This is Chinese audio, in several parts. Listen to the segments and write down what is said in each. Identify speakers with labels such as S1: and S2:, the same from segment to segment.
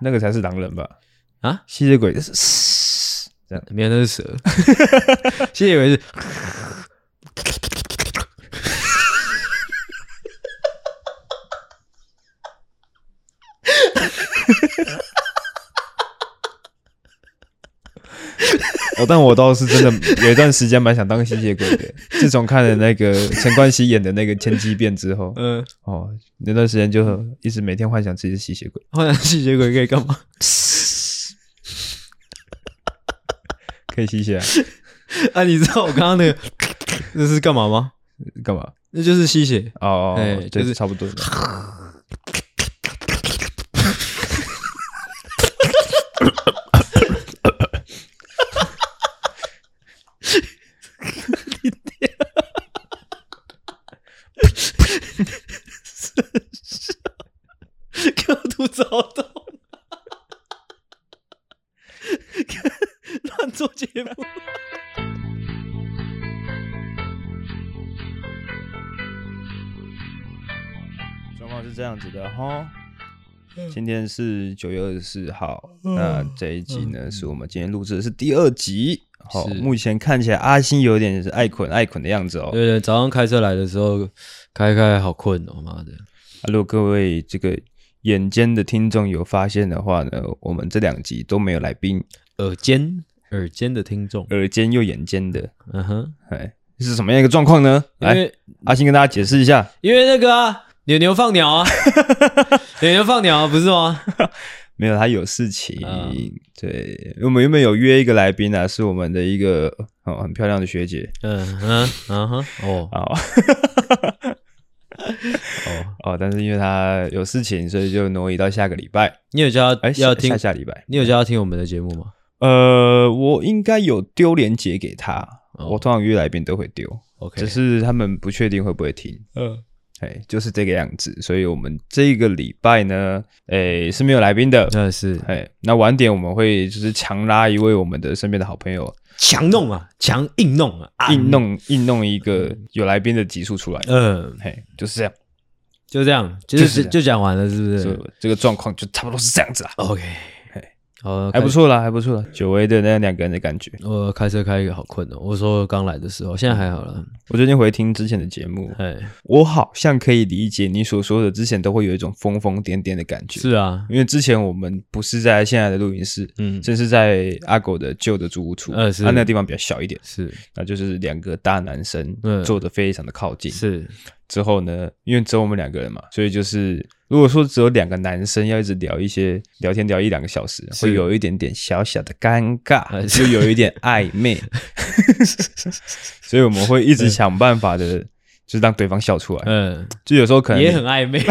S1: 那个才是狼人吧？
S2: 啊，
S1: 吸血鬼是这样，
S2: 没有，那是蛇。吸血鬼是。
S1: 但我倒是真的 有一段时间蛮想当吸血鬼的。自从看了那个陈冠希演的那个《千机变》之后，嗯，哦，那段时间就一直每天幻想自己是吸血鬼。
S2: 幻想吸血鬼可以干嘛？
S1: 可以吸血啊！
S2: 啊，你知道我刚刚那个 那是干嘛吗？
S1: 干嘛？
S2: 那就是吸血
S1: 哦，对，就是差不多的。子的哈，今天是九月二十四号，那这一集呢是我们今天录制的是第二集。好，目前看起来阿星有点是爱困爱困的样子哦。
S2: 对对，早上开车来的时候开开好困哦，妈的！
S1: 如果，各位这个。眼尖的听众有发现的话呢，我们这两集都没有来宾。
S2: 耳尖，耳尖的听众，
S1: 耳尖又眼尖的，嗯哼，哎，是什么样一个状况呢？来，阿星跟大家解释一下。
S2: 因为那个啊，牛牛放鸟啊，牛牛放鸟啊，不是吗？
S1: 没有，他有事情。嗯、对，我们原本有约一个来宾啊，是我们的一个哦很漂亮的学姐。
S2: 嗯嗯嗯哼，哦
S1: 好。哦 哦，但是因为他有事情，所以就挪移到下个礼拜。
S2: 你有叫他
S1: 哎
S2: 要听
S1: 下下礼拜？
S2: 你有叫他听我们的节目吗？
S1: 呃，我应该有丢连结给他。哦、我通常约来宾都会丢
S2: ，OK，
S1: 只是他们不确定会不会听。嗯，哎，就是这个样子。所以我们这个礼拜呢，哎是没有来宾的。
S2: 那是
S1: 哎，那晚点我们会就是强拉一位我们的身边的好朋友。
S2: 强弄啊，强硬弄啊，
S1: 硬弄硬弄一个有来宾的集数出来。嗯，嘿，就是这样，
S2: 就这样，就是就讲完了，是不是？
S1: 这个状况就差不多是这样子啊。
S2: OK。
S1: 哦，还不错啦，还不错啦，久违的那两个人的感觉。
S2: 我开车开一个好困哦。我说刚来的时候，现在还好了。
S1: 我最近回听之前的节目，哎，我好像可以理解你所说的，之前都会有一种疯疯癫癫的感觉。
S2: 是啊，
S1: 因为之前我们不是在现在的录音室，嗯，这是在阿狗的旧的租屋处，呃，是，他那个地方比较小一点，
S2: 是，
S1: 那就是两个大男生坐的非常的靠近，
S2: 是。
S1: 之后呢，因为只有我们两个人嘛，所以就是如果说只有两个男生要一直聊一些聊天聊一两个小时，会有一点点小小的尴尬，就有一点暧昧，所以我们会一直想办法的，就是让对方笑出来。嗯，就有时候可能
S2: 也很暧昧，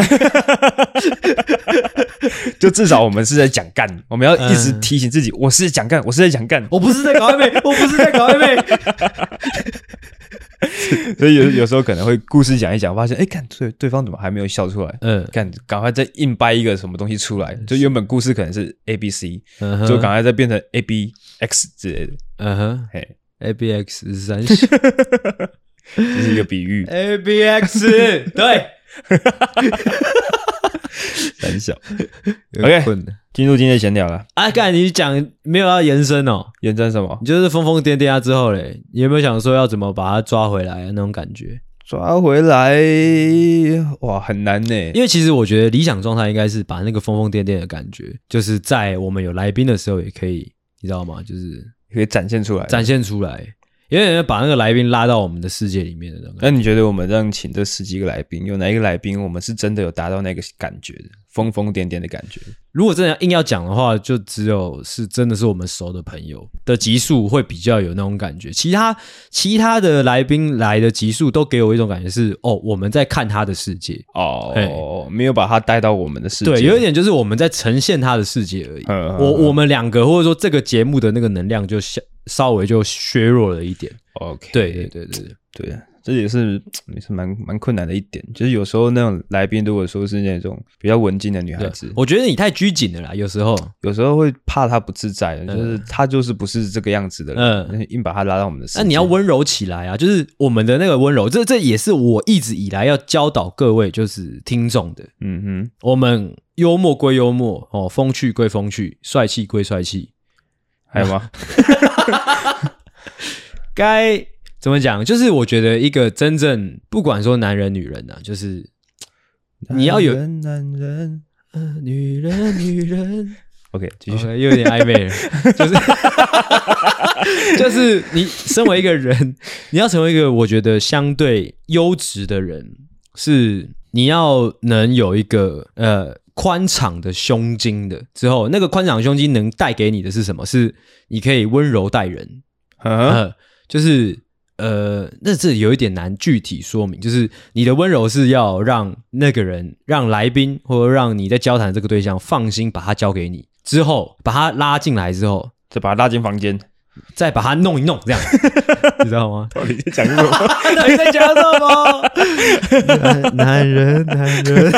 S1: 就至少我们是在讲干，我们要一直提醒自己，我是在讲干，我是在讲干，
S2: 我不是在搞暧昧，我不是在搞暧昧。
S1: 所以有有时候可能会故事讲一讲，发现哎，看对对方怎么还没有笑出来？嗯，看赶快再硬掰一个什么东西出来，就原本故事可能是 A B C，就赶快再变成 A B X 之类的。嗯哼，嘿
S2: ，A B X 三，
S1: 这是一个比喻。
S2: A B X 对。
S1: 很小，OK，进入今天的闲聊了。
S2: 啊，刚才你讲没有要延伸哦？
S1: 延伸什么？
S2: 你就是疯疯癫癫啊之后嘞，你有没有想说要怎么把它抓回来那种感觉？
S1: 抓回来哇，很难呢。
S2: 因为其实我觉得理想状态应该是把那个疯疯癫癫的感觉，就是在我们有来宾的时候也可以，你知道吗？就是
S1: 可以展现出来，
S2: 展现出来。有点把那个来宾拉到我们的世界里面的那种。
S1: 那你觉得我们让请这十几个来宾，有哪一个来宾我们是真的有达到那个感觉的，疯疯癫癫的感觉？
S2: 如果真的硬要讲的话，就只有是真的是我们熟的朋友的集数会比较有那种感觉。其他其他的来宾来的集数都给我一种感觉是，哦，我们在看他的世界
S1: 哦，没有把他带到我们的世界。
S2: 对，有一点就是我们在呈现他的世界而已。我我们两个或者说这个节目的那个能量就稍。稍微就削弱了一点
S1: ，OK，
S2: 对对对对
S1: 对，这也是也是蛮蛮困难的一点，就是有时候那种来宾如果说是那种比较文静的女孩子，
S2: 我觉得你太拘谨了啦。有时候
S1: 有时候会怕她不自在，就是她就是不是这个样子的人，硬把她拉到我们的。
S2: 那你要温柔起来啊！就是我们的那个温柔，这这也是我一直以来要教导各位，就是听众的。嗯哼，我们幽默归幽默哦，风趣归风趣，帅气归帅气，
S1: 还有吗？
S2: 该。怎么讲？就是我觉得一个真正不管说男人女人呐，就是你要有
S1: 男人，
S2: 女人，女人。
S1: OK，继续
S2: 又有点暧昧了，就是 就是你身为一个人，你要成为一个我觉得相对优质的人，是你要能有一个呃宽敞的胸襟的之后，那个宽敞胸襟能带给你的是什么？是你可以温柔待人，嗯，就是。呃，那这有一点难具体说明，就是你的温柔是要让那个人、让来宾或者让你在交谈这个对象放心，把他交给你之后，把他拉进来之后，
S1: 再把他拉进房间。
S2: 再把他弄一弄，这样 你知道吗？
S1: 到底在讲什么？
S2: 到底在讲什么？男男人，男人。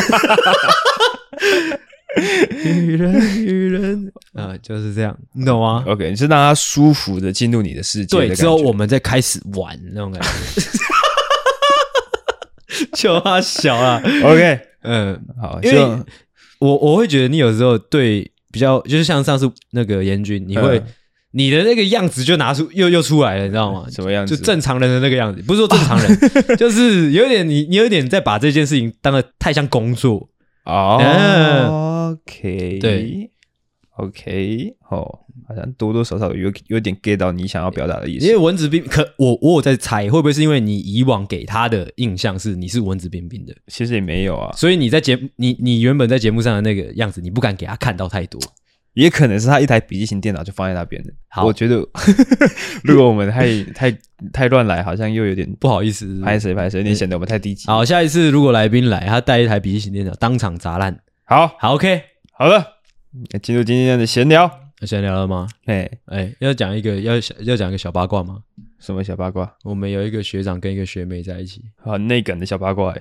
S2: 女人，女人，啊，就是这样，你懂吗
S1: ？OK，你是让他舒服的进入你的世界，
S2: 对，之后我们再开始玩那种感觉，就怕小啊。
S1: OK，
S2: 嗯，
S1: 好，
S2: 就我我会觉得你有时候对比较，就是像上次那个严君，你会你的那个样子就拿出又又出来了，你知道吗？
S1: 什么样子？
S2: 就正常人的那个样子，不是说正常人，就是有点你你有点在把这件事情当得太像工作
S1: 哦。OK，
S2: 对
S1: ，OK，哦，好像多多少少有有点 get 到你想要表达的意思。
S2: 因为文质彬可我我有在猜，会不会是因为你以往给他的印象是你是文质彬彬的？
S1: 其实也没有啊，
S2: 所以你在节你你原本在节目上的那个样子，你不敢给他看到太多。
S1: 也可能是他一台笔记型电脑就放在那边的。
S2: 好，
S1: 我觉得 如果我们太太太乱来，好像又有点
S2: 不好意思，
S1: 拍谁拍谁，有点显得我们太低级。
S2: 好，下一次如果来宾来，他带一台笔记型电脑当场砸烂，
S1: 好，
S2: 好，OK，
S1: 好了，进入今天的闲聊。
S2: 闲聊了吗？哎哎，要讲一个要要讲一个小八卦吗？
S1: 什么小八卦？
S2: 我们有一个学长跟一个学妹在一起，
S1: 很内梗的小八卦、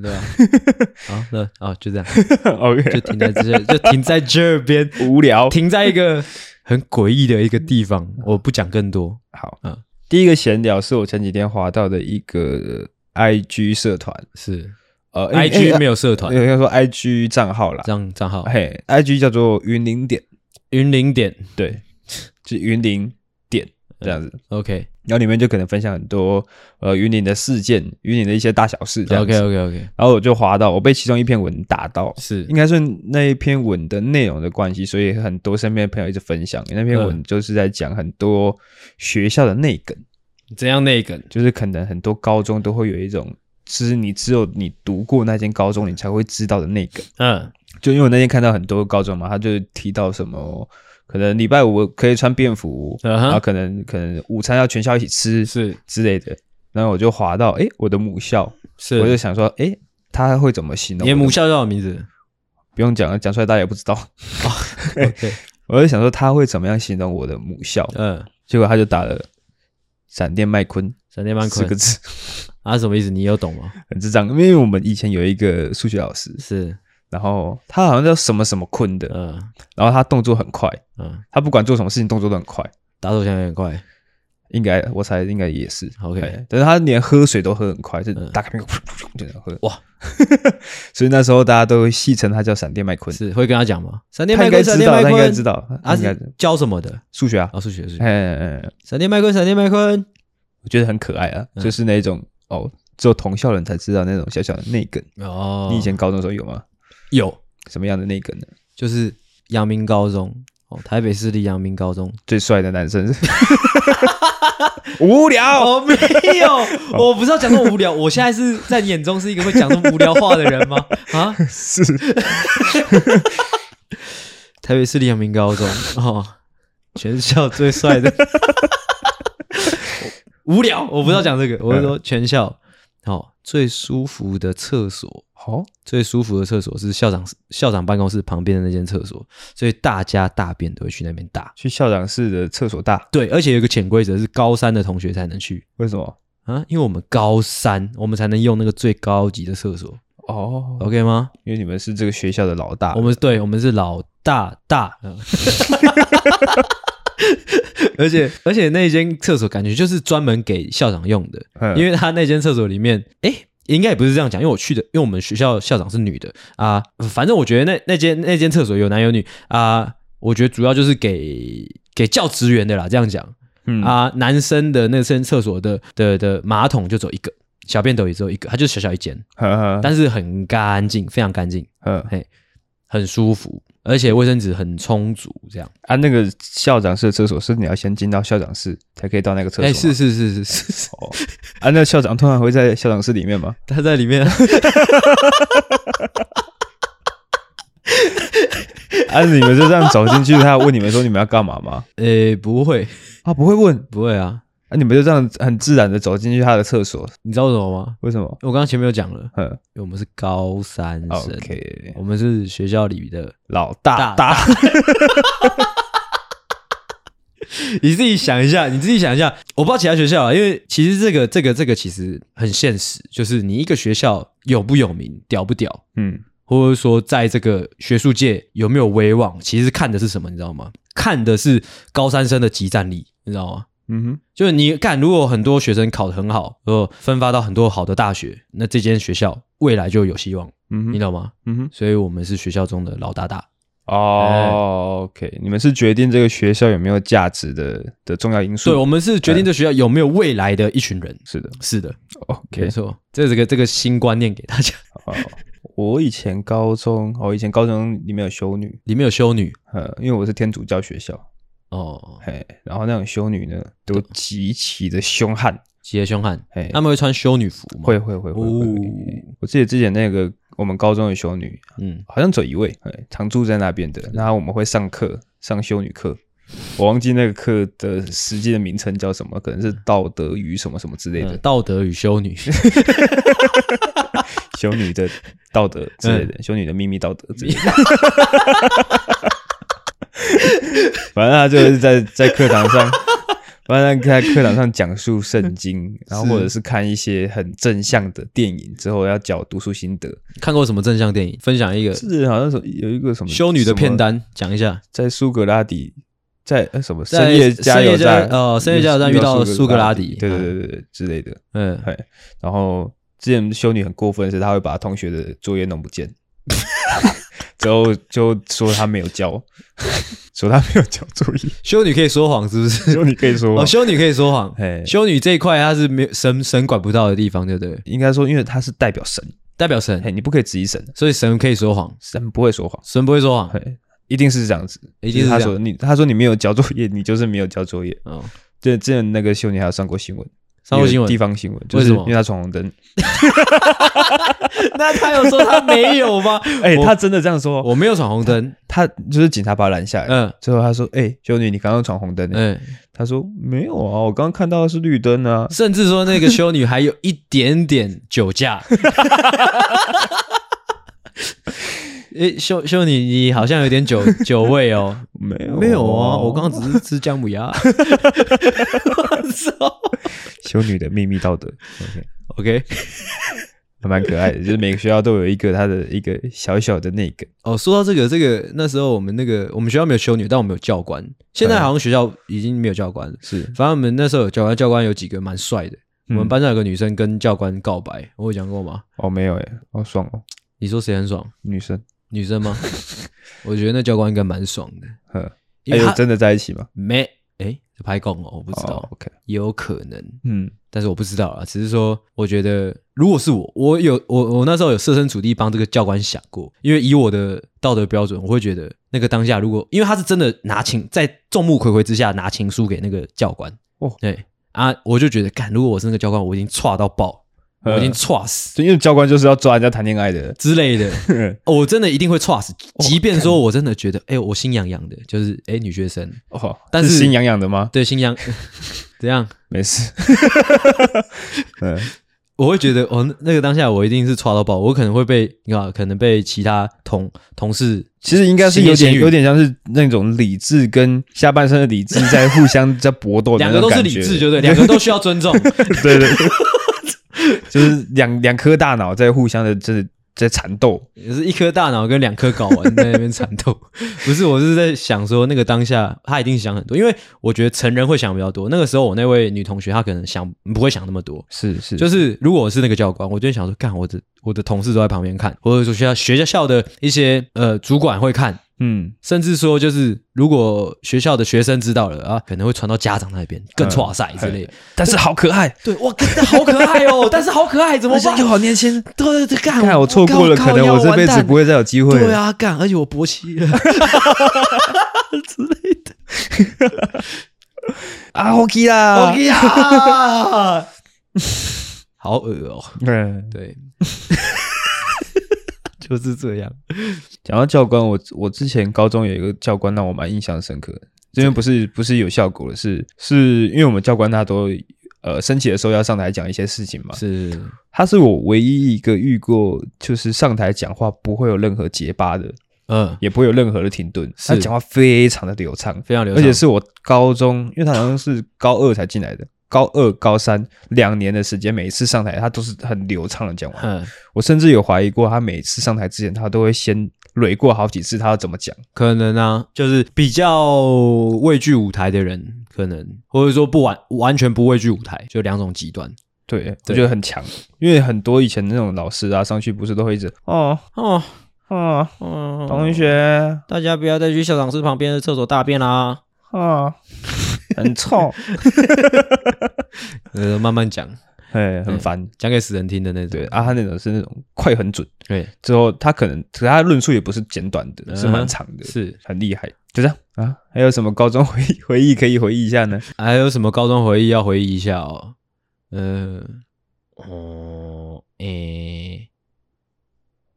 S2: 对吧、啊？好，那啊、就这样，OK，就停在这，就停在这边，
S1: 无聊，
S2: 停在一个很诡异的一个地方，我不讲更多。
S1: 好，嗯，第一个闲聊是我前几天滑到的一个 IG 社团，
S2: 是。呃，IG 没有社团，
S1: 应该说 IG 账号啦，
S2: 账账号，
S1: 嘿，IG 叫做云林点，
S2: 云林点，
S1: 对，是云林点这样子
S2: ，OK，
S1: 然后里面就可能分享很多呃云林的事件，云林的一些大小事
S2: ，OK OK OK，
S1: 然后我就滑到，我被其中一篇文打到，
S2: 是，
S1: 应该是那一篇文的内容的关系，所以很多身边的朋友一直分享。那篇文，就是在讲很多学校的内梗。
S2: 怎样内梗？
S1: 就是可能很多高中都会有一种知，你只有你读过那间高中，你才会知道的那个。
S2: 嗯，
S1: 就因为我那天看到很多高中嘛，他就提到什么，可能礼拜五可以穿便服，然后可能可能午餐要全校一起吃，是之类的。然后我就划到，哎，我的母校，是，我就想说，哎，他会怎么形容？
S2: 你母校叫什么名字？
S1: 不用讲了，讲出来大家也不知道。我就想说他会怎么样形容我的母校？嗯，结果他就打了闪电麦昆。
S2: 闪电麦昆
S1: 四个字。
S2: 啊，什么意思？你有懂吗？
S1: 很智障，因为我们以前有一个数学老师
S2: 是，
S1: 然后他好像叫什么什么坤的，
S2: 嗯，
S1: 然后他动作很快，
S2: 嗯，
S1: 他不管做什么事情动作都很快，
S2: 打手枪也很快，
S1: 应该我猜应该也是。
S2: OK，
S1: 但是他连喝水都喝很快，就打开瓶就这样喝，哇，所以那时候大家都戏称他叫闪电麦昆，
S2: 是会跟他讲吗？闪电
S1: 麦昆，闪电麦昆，他应该知道，
S2: 他是教什么的？
S1: 数学啊，哦，
S2: 数学，是学，
S1: 哎哎哎，
S2: 闪电麦昆，闪电麦昆。
S1: 我觉得很可爱啊，就是那种哦，只有同校人才知道那种小小的内梗
S2: 哦。
S1: 你以前高中时候有吗？
S2: 有
S1: 什么样的内梗呢？
S2: 就是阳明高中哦，台北市立阳明高中
S1: 最帅的男生，无聊，
S2: 我没有，我不知道讲这么无聊。我现在是在你眼中是一个会讲这么无聊话的人吗？啊，
S1: 是，
S2: 台北市立阳明高中哦，全校最帅的。无聊，我不知道讲这个，我是说全校好、哦、最舒服的厕所，好、哦、最舒服的厕所是校长校长办公室旁边的那间厕所，所以大家大便都会去那边大，
S1: 去校长室的厕所大。
S2: 对，而且有一个潜规则是高三的同学才能去，
S1: 为什么？
S2: 啊？因为我们高三，我们才能用那个最高级的厕所。哦，OK 吗？
S1: 因为你们是这个学校的老大，
S2: 我们对，我们是老大大。嗯 而且而且那间厕所感觉就是专门给校长用的，因为他那间厕所里面，哎，应该也不是这样讲，因为我去的，因为我们学校校长是女的啊。反正我觉得那那间那间厕所有男有女啊。我觉得主要就是给给教职员的啦，这样讲。嗯啊，男生的那间厕所的的的马桶就只有一个，小便斗也只有一个，它就是小小一间，呵呵但是很干净，非常干净，呵嘿，很舒服，而且卫生纸很充足，这样。
S1: 啊，那个校长室的厕所是你要先进到校长室才可以到那个厕所？哎、欸，
S2: 是是是是是。
S1: 哦，啊，那校长通常会在校长室里面吗？
S2: 他在里面。
S1: 啊，你们就这样走进去，他要问你们说你们要干嘛吗？
S2: 呃、欸，不会，
S1: 他、啊、不会问，
S2: 不会啊。
S1: 啊，你们就这样很自然的走进去他的厕所，
S2: 你知道为什么吗？
S1: 为什么？
S2: 我刚刚前面有讲了，嗯，因为我们是高三生，OK，我们是学校里的
S1: 老大大。
S2: 你自己想一下，你自己想一下，我不知道其他学校啊，因为其实这个这个这个其实很现实，就是你一个学校有不有名，屌不屌，嗯。或者说，在这个学术界有没有威望，其实看的是什么，你知道吗？看的是高三生的集战力，你知道吗？嗯哼，就是你看，如果很多学生考得很好，然后分发到很多好的大学，那这间学校未来就有希望，嗯哼，你懂吗？嗯哼，所以我们是学校中的老大大。
S1: 哦，OK，你们是决定这个学校有没有价值的的重要因素。
S2: 对，我们是决定这学校有没有未来的一群人。
S1: 是的，
S2: 是的
S1: ，OK，
S2: 没错，这是个这个新观念给大家。
S1: 我以前高中，我以前高中里面有修女，
S2: 里面有修女，
S1: 呃，因为我是天主教学校，哦，嘿，然后那种修女呢，都极其的凶悍，
S2: 极其凶悍，嘿，他们会穿修女服吗？
S1: 会会会会，我记得之前那个我们高中的修女，嗯，好像只有一位，常住在那边的，然后我们会上课，上修女课，我忘记那个课的实际的名称叫什么，可能是道德与什么什么之类的，
S2: 道德与修女。
S1: 修女的道德之类的，嗯、修女的秘密道德之类的。反正他就是在在课堂上，反正在课堂上讲述圣经，然后或者是看一些很正向的电影，之后要讲读书心得。
S2: 看过什么正向电影？分享一个，
S1: 是好像是有一个什么
S2: 修女的片单，讲一下。
S1: 在苏格拉底，在什么深夜加油站？
S2: 哦，深夜加油站遇到苏格拉底，
S1: 对对对对对之类的。嗯，对，然后。之前修女很过分的是，她会把同学的作业弄不见，之后就说他没有交，说他没有交作业。
S2: 修女可以说谎是不是？
S1: 修女可以说谎
S2: 哦，修女可以说谎。嘿，修女这一块她是没有神神管不到的地方，对不对？
S1: 应该说，因为她是代表神，
S2: 代表神，
S1: 嘿，你不可以质疑神，
S2: 所以神可以说谎，
S1: 神不会说谎，
S2: 神不会说谎，
S1: 嘿，一定是这样子，一定是他说你，他说你没有交作业，你就是没有交作业。哦，这之前那个修女还有上过新闻。
S2: 上过新闻，
S1: 地方新闻，就是因为他闯红灯。
S2: 那他有说他没有吗？
S1: 哎，他真的这样说，
S2: 我没有闯红灯，
S1: 他就是警察把他拦下来。嗯，最后他说：“哎，修女，你刚刚闯红灯。”嗯，他说：“没有啊，我刚刚看到的是绿灯啊。”
S2: 甚至说那个修女还有一点点酒驾。哎，修修女，你好像有点酒 酒味哦。
S1: 没有，
S2: 没有啊，我刚刚只是吃姜母鸭。我操！
S1: 修女的秘密道德
S2: ，OK，OK，
S1: 还蛮可爱的。就是每个学校都有一个他的一个小小的那个。
S2: 哦，说到这个，这个那时候我们那个我们学校没有修女，但我们有教官。现在好像学校已经没有教官了。是，反正我们那时候有教官，教官有几个蛮帅的。我们班上有个女生跟教官告白，我有讲过吗？
S1: 哦，没有诶，好爽哦。
S2: 你说谁很爽？
S1: 女生。
S2: 女生吗？我觉得那教官应该蛮爽的。
S1: 呵，还有真的在一起吗？
S2: 没，哎，拍供哦，我不知道。
S1: Oh, OK，
S2: 也有可能。嗯，但是我不知道啊。只是说，我觉得如果是我，我有我我那时候有设身处地帮这个教官想过，因为以我的道德标准，我会觉得那个当下，如果因为他是真的拿情在众目睽睽之下拿情书给那个教官，哦，对啊，我就觉得，干，如果我是那个教官，我已经歘到爆。我已经剉死，
S1: 因为教官就是要抓人家谈恋爱的
S2: 之类的，我真的一定会剉死。即便说我真的觉得，哎，我心痒痒的，就是哎，女学生哦，但是
S1: 心痒痒的吗？
S2: 对，心痒，怎样？
S1: 没事。
S2: 嗯，我会觉得，哦，那个当下我一定是抓到爆，我可能会被，你看，可能被其他同同事，
S1: 其实应该是有点有点像是那种理智跟下半身的理智在互相在搏斗，
S2: 两个都是理智，就对，两个都需要尊重，
S1: 对对。就是两两颗大脑在互相的，就是在缠斗，
S2: 也是一颗大脑跟两颗睾丸在那边缠斗。不是，我是在想说，那个当下他一定想很多，因为我觉得成人会想比较多。那个时候我那位女同学她可能想不会想那么多，
S1: 是是，
S2: 就是如果我是那个教官，我就会想说，干我的我的同事都在旁边看，或者说学校学校的一些呃主管会看。嗯，甚至说就是，如果学校的学生知道了啊，可能会传到家长那边，更挫赛之类。
S1: 但是好可爱，
S2: 对，哇，真的好可爱哦！但是好可爱，怎么办？
S1: 又好年轻，
S2: 对对对，干，
S1: 看我错过了，可能我这辈子不会再有机会。
S2: 对啊，干，而且我勃起了 之类的。
S1: 啊，OK 啦
S2: ，OK 啊，好恶哦。嗯，对。就是这样。
S1: 讲到教官，我我之前高中有一个教官让我蛮印象深刻的。这边不是不是有效果的，是是因为我们教官他都呃升旗的时候要上台讲一些事情嘛。
S2: 是，
S1: 他是我唯一一个遇过，就是上台讲话不会有任何结巴的，嗯，也不会有任何的停顿，他讲话非常的流畅，
S2: 非常流畅。
S1: 而且是我高中，因为他好像是高二才进来的。高二、高三两年的时间，每一次上台，他都是很流畅的讲完。嗯，我甚至有怀疑过，他每次上台之前，他都会先捋过好几次，他要怎么讲？
S2: 可能啊，就是比较畏惧舞台的人，可能或者说不完完全不畏惧舞台，就两种极端。
S1: 对，对我觉得很强，因为很多以前那种老师啊，上去不是都会一直哦哦哦哦，同学，
S2: 大家不要再去校长室旁边的厕所大便啦啊。
S1: 很臭，
S2: 呃，慢慢讲，
S1: 哎，很烦，
S2: 讲给死人听的那种。
S1: 对啊，他那种是那种快很准，对，之后他可能，可是他论述也不是简短的，是蛮长的，是很厉害。就这样啊，还有什么高中回回忆可以回忆一下呢？
S2: 还有什么高中回忆要回忆一下哦？嗯，哦，诶。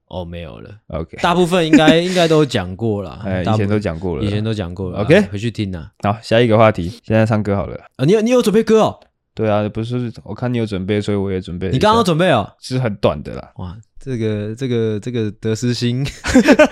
S2: 哦，没有了。OK，大部分应该 应该都讲过了。
S1: 哎，以前都讲过了，
S2: 以前都讲过了。
S1: OK，
S2: 回去听呐。
S1: 好，下一个话题，现在唱歌好了。
S2: 啊，你有你有准备歌哦？
S1: 对啊，不是，我看你有准备，所以我也准备。
S2: 你刚刚准备哦？
S1: 是很短的啦。
S2: 哇，这个这个这个得失心，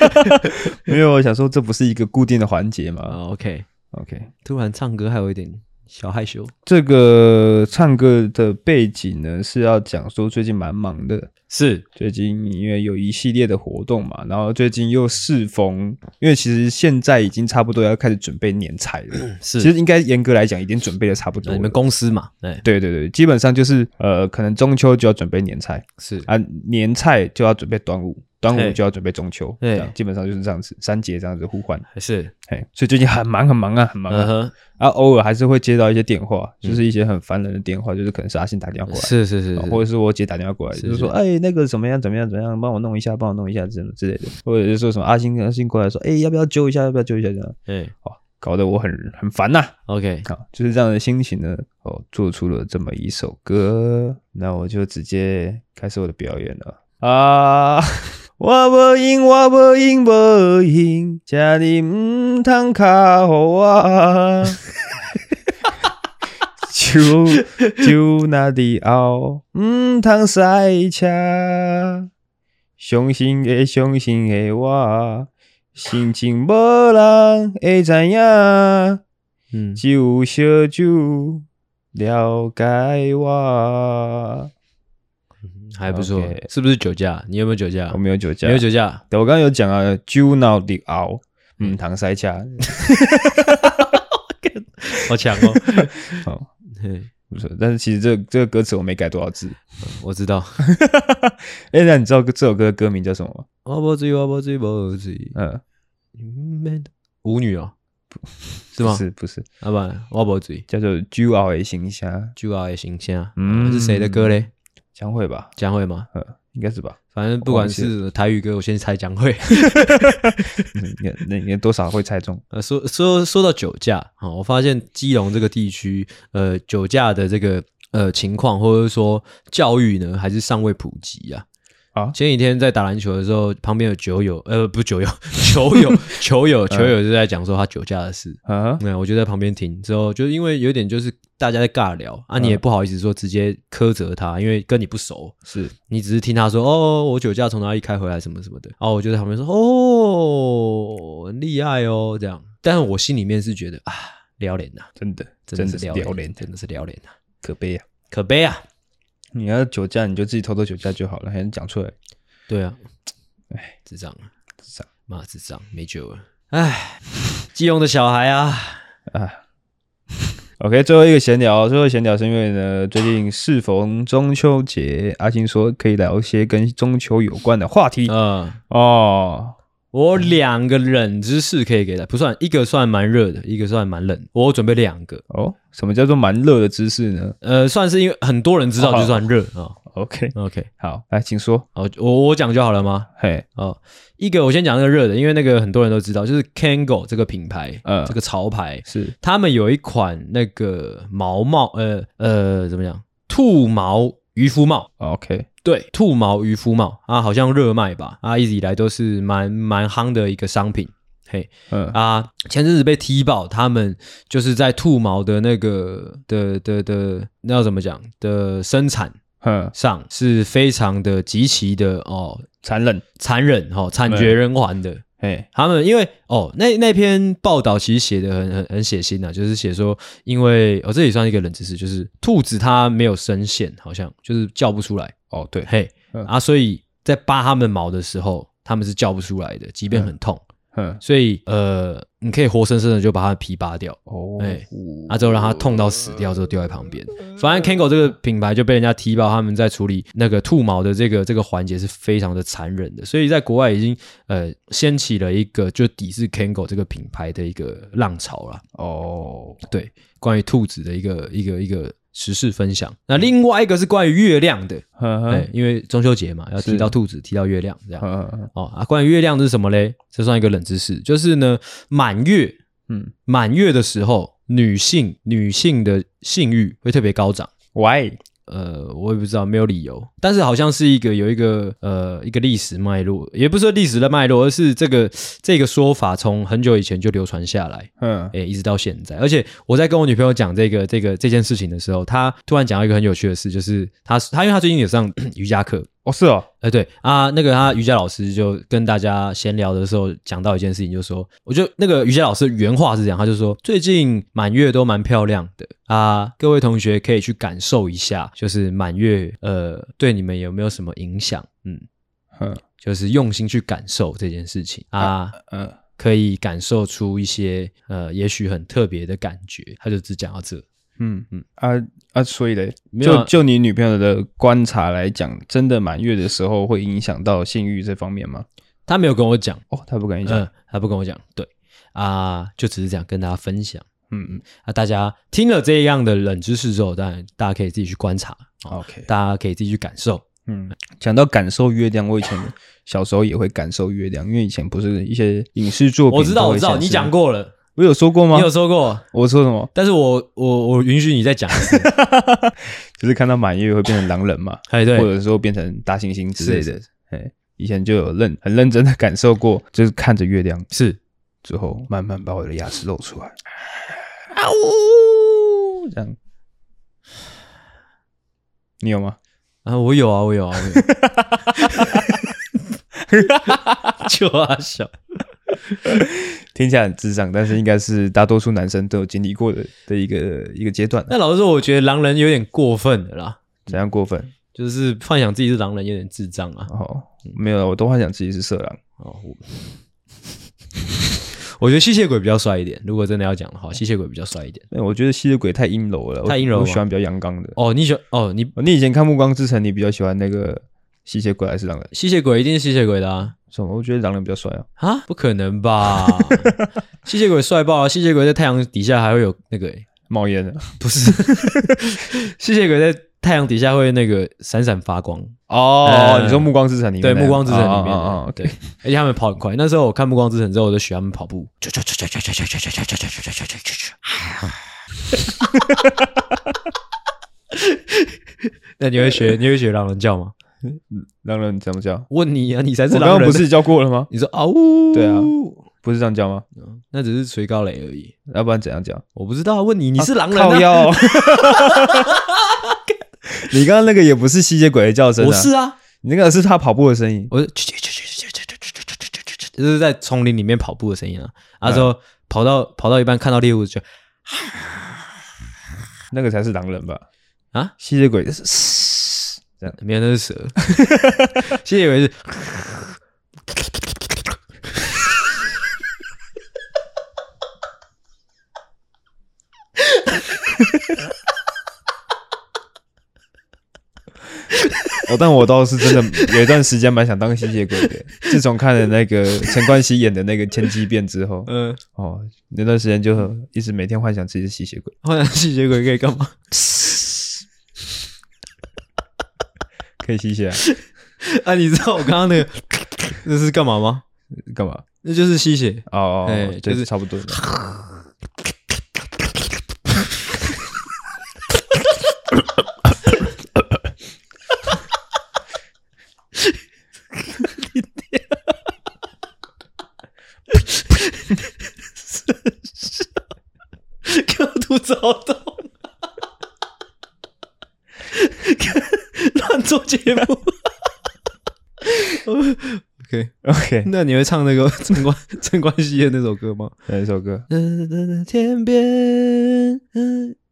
S1: 没有我想说，这不是一个固定的环节嘛。
S2: OK
S1: OK，
S2: 突然唱歌还有一点。小害羞，
S1: 这个唱歌的背景呢，是要讲说最近蛮忙的，
S2: 是。
S1: 最近因为有一系列的活动嘛，然后最近又适逢，因为其实现在已经差不多要开始准备年菜了，
S2: 是，
S1: 其实应该严格来讲已经准备的差不多了。
S2: 你们公司嘛，
S1: 对。对对对，基本上就是呃，可能中秋就要准备年菜，
S2: 是。
S1: 啊，年菜就要准备端午。端午就要准备中秋，对，基本上就是这样子，三节这样子互换，
S2: 是，
S1: 哎，所以最近很忙很忙啊，很忙啊，啊，偶尔还是会接到一些电话，就是一些很烦人的电话，就是可能是阿信打电话过来，
S2: 是是是，
S1: 或者是我姐打电话过来，就是说，哎，那个怎么样怎么样怎么样，帮我弄一下，帮我弄一下，这种之类的，或者是说什么阿信阿信过来说，哎，要不要揪一下，要不要揪一下这样，哎，好，搞得我很很烦呐
S2: ，OK，
S1: 好，就是这样的心情呢，哦，做出了这么一首歌，那我就直接开始我的表演了。啊。我无闲，我无闲，无闲，这里唔通卡乎我。就 就那里后唔通塞车，伤心的伤心的我，心情无人会知影，嗯，只有烧酒了解我。
S2: 还不错.是不是酒驾？你有没有酒驾？
S1: 我没有酒驾，
S2: 没有酒驾。
S1: 对，我刚刚有讲啊，酒闹的熬，嗯，糖塞恰，
S2: 好强哦。
S1: 好，不错。但是其实这个、这个歌词我没改多少字，
S2: 我知道。
S1: 哎，那你知道这首歌的歌名叫什么吗？
S2: 我不知，我不知，不知。嗯，舞女哦，是吗？
S1: 是不是？
S2: 好吧，我不知，
S1: 叫做酒后的心声，
S2: 酒后的心声。嗯，是谁的歌嘞？
S1: 江蕙吧，
S2: 江蕙吗？
S1: 呃，应该是吧。
S2: 反正不管是台语歌，我先猜江蕙。
S1: 那那应该多少会猜中。
S2: 呃，说说说到酒驾啊，我发现基隆这个地区，呃，酒驾的这个呃情况，或者说教育呢，还是尚未普及啊。啊，前几天在打篮球的时候，旁边有酒友，呃，不是酒友，球友，球友，球友就在讲说他酒驾的事。啊，那我就在旁边听，之后就因为有点就是大家在尬聊啊，你也不好意思说直接苛责他，因为跟你不熟，是。你只是听他说哦，我酒驾从哪里开回来什么什么的，哦我就在旁边说哦，很厉害哦。这样，但是我心里面是觉得啊，撩脸呐，真的，真的是撩脸，真的是撩脸呐，可悲啊，可悲啊。
S1: 你要酒驾，你就自己偷偷酒驾就好了，还能讲出来？
S2: 对啊，
S1: 哎，
S2: 智障啊，
S1: 智障，
S2: 妈智障，没救了。哎，基隆的小孩啊，
S1: 啊。OK，最后一个闲聊，最后闲聊是因为呢，最近适逢中秋节，阿星说可以聊一些跟中秋有关的话题。
S2: 嗯，
S1: 哦，
S2: 我两个冷知识可以给他，不算一个算蛮热的，一个算蛮冷。我准备两个。
S1: 哦，什么叫做蛮热的知识呢？
S2: 呃，算是因为很多人知道就算热啊。
S1: 哦 OK
S2: OK，
S1: 好，来，请说。
S2: 哦，我我讲就好了吗？
S1: 嘿，
S2: 哦，一个我先讲那个热的，因为那个很多人都知道，就是 Kango 这个品牌，
S1: 呃，
S2: 这个潮牌
S1: 是
S2: 他们有一款那个毛帽，呃呃，怎么讲？兔毛渔夫帽。
S1: OK，
S2: 对，兔毛渔夫帽啊，好像热卖吧？啊，一直以来都是蛮蛮夯的一个商品。嘿，
S1: 嗯
S2: 啊，前阵子被踢爆，他们就是在兔毛的那个的的的，那要怎么讲的生产。
S1: 嗯，
S2: 上是非常的极其的哦，
S1: 残忍、
S2: 残忍哈，惨绝人寰的。
S1: 哎，
S2: 他们因为哦，那那篇报道其实写的很很很血腥呐，就是写说，因为哦，这也算一个冷知识，就是兔子它没有声线，好像就是叫不出来。
S1: 哦，对，
S2: 嘿，
S1: 嗯、
S2: 啊，所以在扒它们毛的时候，它们是叫不出来的，即便很痛。
S1: 嗯嗯，
S2: 所以呃，你可以活生生的就把它的皮扒掉
S1: 哦，
S2: 哎，啊之后让它痛到死掉之后丢在旁边。反正 Kango 这个品牌就被人家踢爆，他们在处理那个兔毛的这个这个环节是非常的残忍的，所以在国外已经呃掀起了一个就抵制 Kango 这个品牌的一个浪潮了。
S1: 哦，
S2: 对，关于兔子的一个一个一个。时事分享，那另外一个是关于月亮的，
S1: 呵呵。
S2: 对，因为中秋节嘛，要提到兔子，提到月亮，
S1: 这样，
S2: 哦啊，关于月亮是什么嘞？这算一个冷知识，就是呢，满月，嗯，满月的时候，女性女性的性欲会特别高涨
S1: ，Why？
S2: 呃，我也不知道，没有理由，但是好像是一个有一个呃一个历史脉络，也不是说历史的脉络，而是这个这个说法从很久以前就流传下来，嗯，诶，一直到现在。而且我在跟我女朋友讲这个这个这件事情的时候，她突然讲到一个很有趣的事，就是她她因为她最近有上瑜伽课。
S1: 哦，是哦，
S2: 哎，对啊，那个他瑜伽老师就跟大家闲聊的时候讲到一件事情，就是说，我就那个瑜伽老师原话是这样，他就说最近满月都蛮漂亮的啊，各位同学可以去感受一下，就是满月呃对你们有没有什么影响？嗯，
S1: 嗯，
S2: 就是用心去感受这件事情啊，嗯，可以感受出一些呃也许很特别的感觉。他就只讲到这。
S1: 嗯嗯啊啊，所以嘞，就就你女朋友的观察来讲，真的满月的时候会影响到性欲这方面吗？
S2: 他没有跟我讲。
S1: 哦，她不跟你讲，
S2: 嗯，他不跟我讲，对。啊，就只是这样跟大家分享，
S1: 嗯嗯，
S2: 啊，大家听了这样的冷知识之后，当然大家可以自己去观察
S1: ，OK，
S2: 大家可以自己去感受，
S1: 嗯，讲到感受月亮，我以前小时候也会感受月亮，因为以前不是一些影视作品，
S2: 我知道我知道，你讲过了。
S1: 我有说过吗？
S2: 你有说过，
S1: 我说什么？
S2: 但是我我我允许你再讲一次，
S1: 就是看到满月会变成狼人嘛，
S2: 哎对，
S1: 或者说变成大猩猩之类的，哎，以前就有认很认真的感受过，就是看着月亮
S2: 是。
S1: 之后慢慢把我的牙齿露出来，啊呜，这样，你有吗？
S2: 啊，我有啊，我有啊，就啊小。
S1: 听起来很智障，但是应该是大多数男生都有经历过的的一个一个阶段。
S2: 那老实说，我觉得狼人有点过分的啦。
S1: 怎样过分？
S2: 就是幻想自己是狼人有点智障啊。
S1: 哦，没有，我都幻想自己是色狼。哦，
S2: 我，我觉得吸血鬼比较帅一点。如果真的要讲的话，吸血鬼比较帅一点。
S1: 我觉得吸血鬼太阴柔了，
S2: 太阴柔。
S1: 我喜欢比较阳刚的。
S2: 哦，你喜欢？哦，你
S1: 你以前看《暮光之城》，你比较喜欢那个吸血鬼还是狼人？
S2: 吸血鬼一定是吸血鬼的啊。
S1: 什么我觉得狼人比较帅啊！
S2: 啊，不可能吧？吸血鬼帅爆了！吸血鬼在太阳底下还会有那个
S1: 冒烟的，
S2: 不是？吸血鬼在太阳底下会那个闪闪发光
S1: 哦。呃、你说《暮光之城》里面？
S2: 对，《暮光之城》里面。
S1: 哦，对。
S2: 而且他们跑很快。那时候我看《暮光之城》之后，我就学他们跑步。那你会学？你会学狼人叫吗？
S1: 狼人怎么叫？
S2: 问你啊，你才是狼人。
S1: 我刚刚不是叫过了吗？
S2: 你说啊呜，
S1: 对啊，不是这样叫吗？
S2: 那只是吹高雷而已，
S1: 要不然怎样叫？
S2: 我不知道，问你，你是狼人。
S1: 靠腰。你刚刚那个也不是吸血鬼的叫声，
S2: 我是啊，
S1: 你那个是他跑步的声音，
S2: 我是就是在丛林里面跑步的声音啊。他说跑到跑到一半看到猎物就，
S1: 那个才是狼人吧？
S2: 啊，
S1: 吸血鬼是。这样，
S2: 没有，那是蛇。吸血鬼是。
S1: 哦，但我倒是真的有一段时间蛮想当吸血鬼的。自从看了那个陈冠希演的那个《千机变》之后，嗯，哦，那段时间就一直每天幻想自己是吸血鬼。
S2: 幻想吸血鬼可以干嘛？
S1: 可以吸血啊！
S2: 啊，你知道我刚刚那个 那是干嘛吗？
S1: 干嘛？
S2: 那就是吸血
S1: 哦，对，就是差不多。
S2: 躁动，乱做节目。OK
S1: OK，
S2: 那你会唱那个陈冠 陈冠希的那首歌吗？
S1: 哪一首歌？
S2: 天边，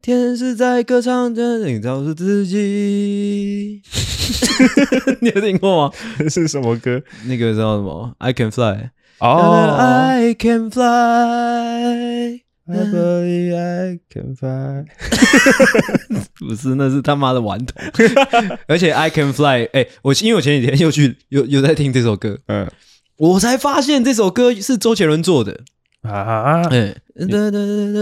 S2: 天使在歌唱着，你告诉自己。你有听过吗？
S1: 是什么歌？
S2: 那个叫什么？I can fly。
S1: 哦
S2: ，I can fly。
S1: I believe I can fly，
S2: 不是，那是他妈的顽童。而且 I can fly，哎、欸，我因为我前几天又去又又在听这首歌，嗯，我才发现这首歌是周杰伦做的啊，哎、欸，哒哒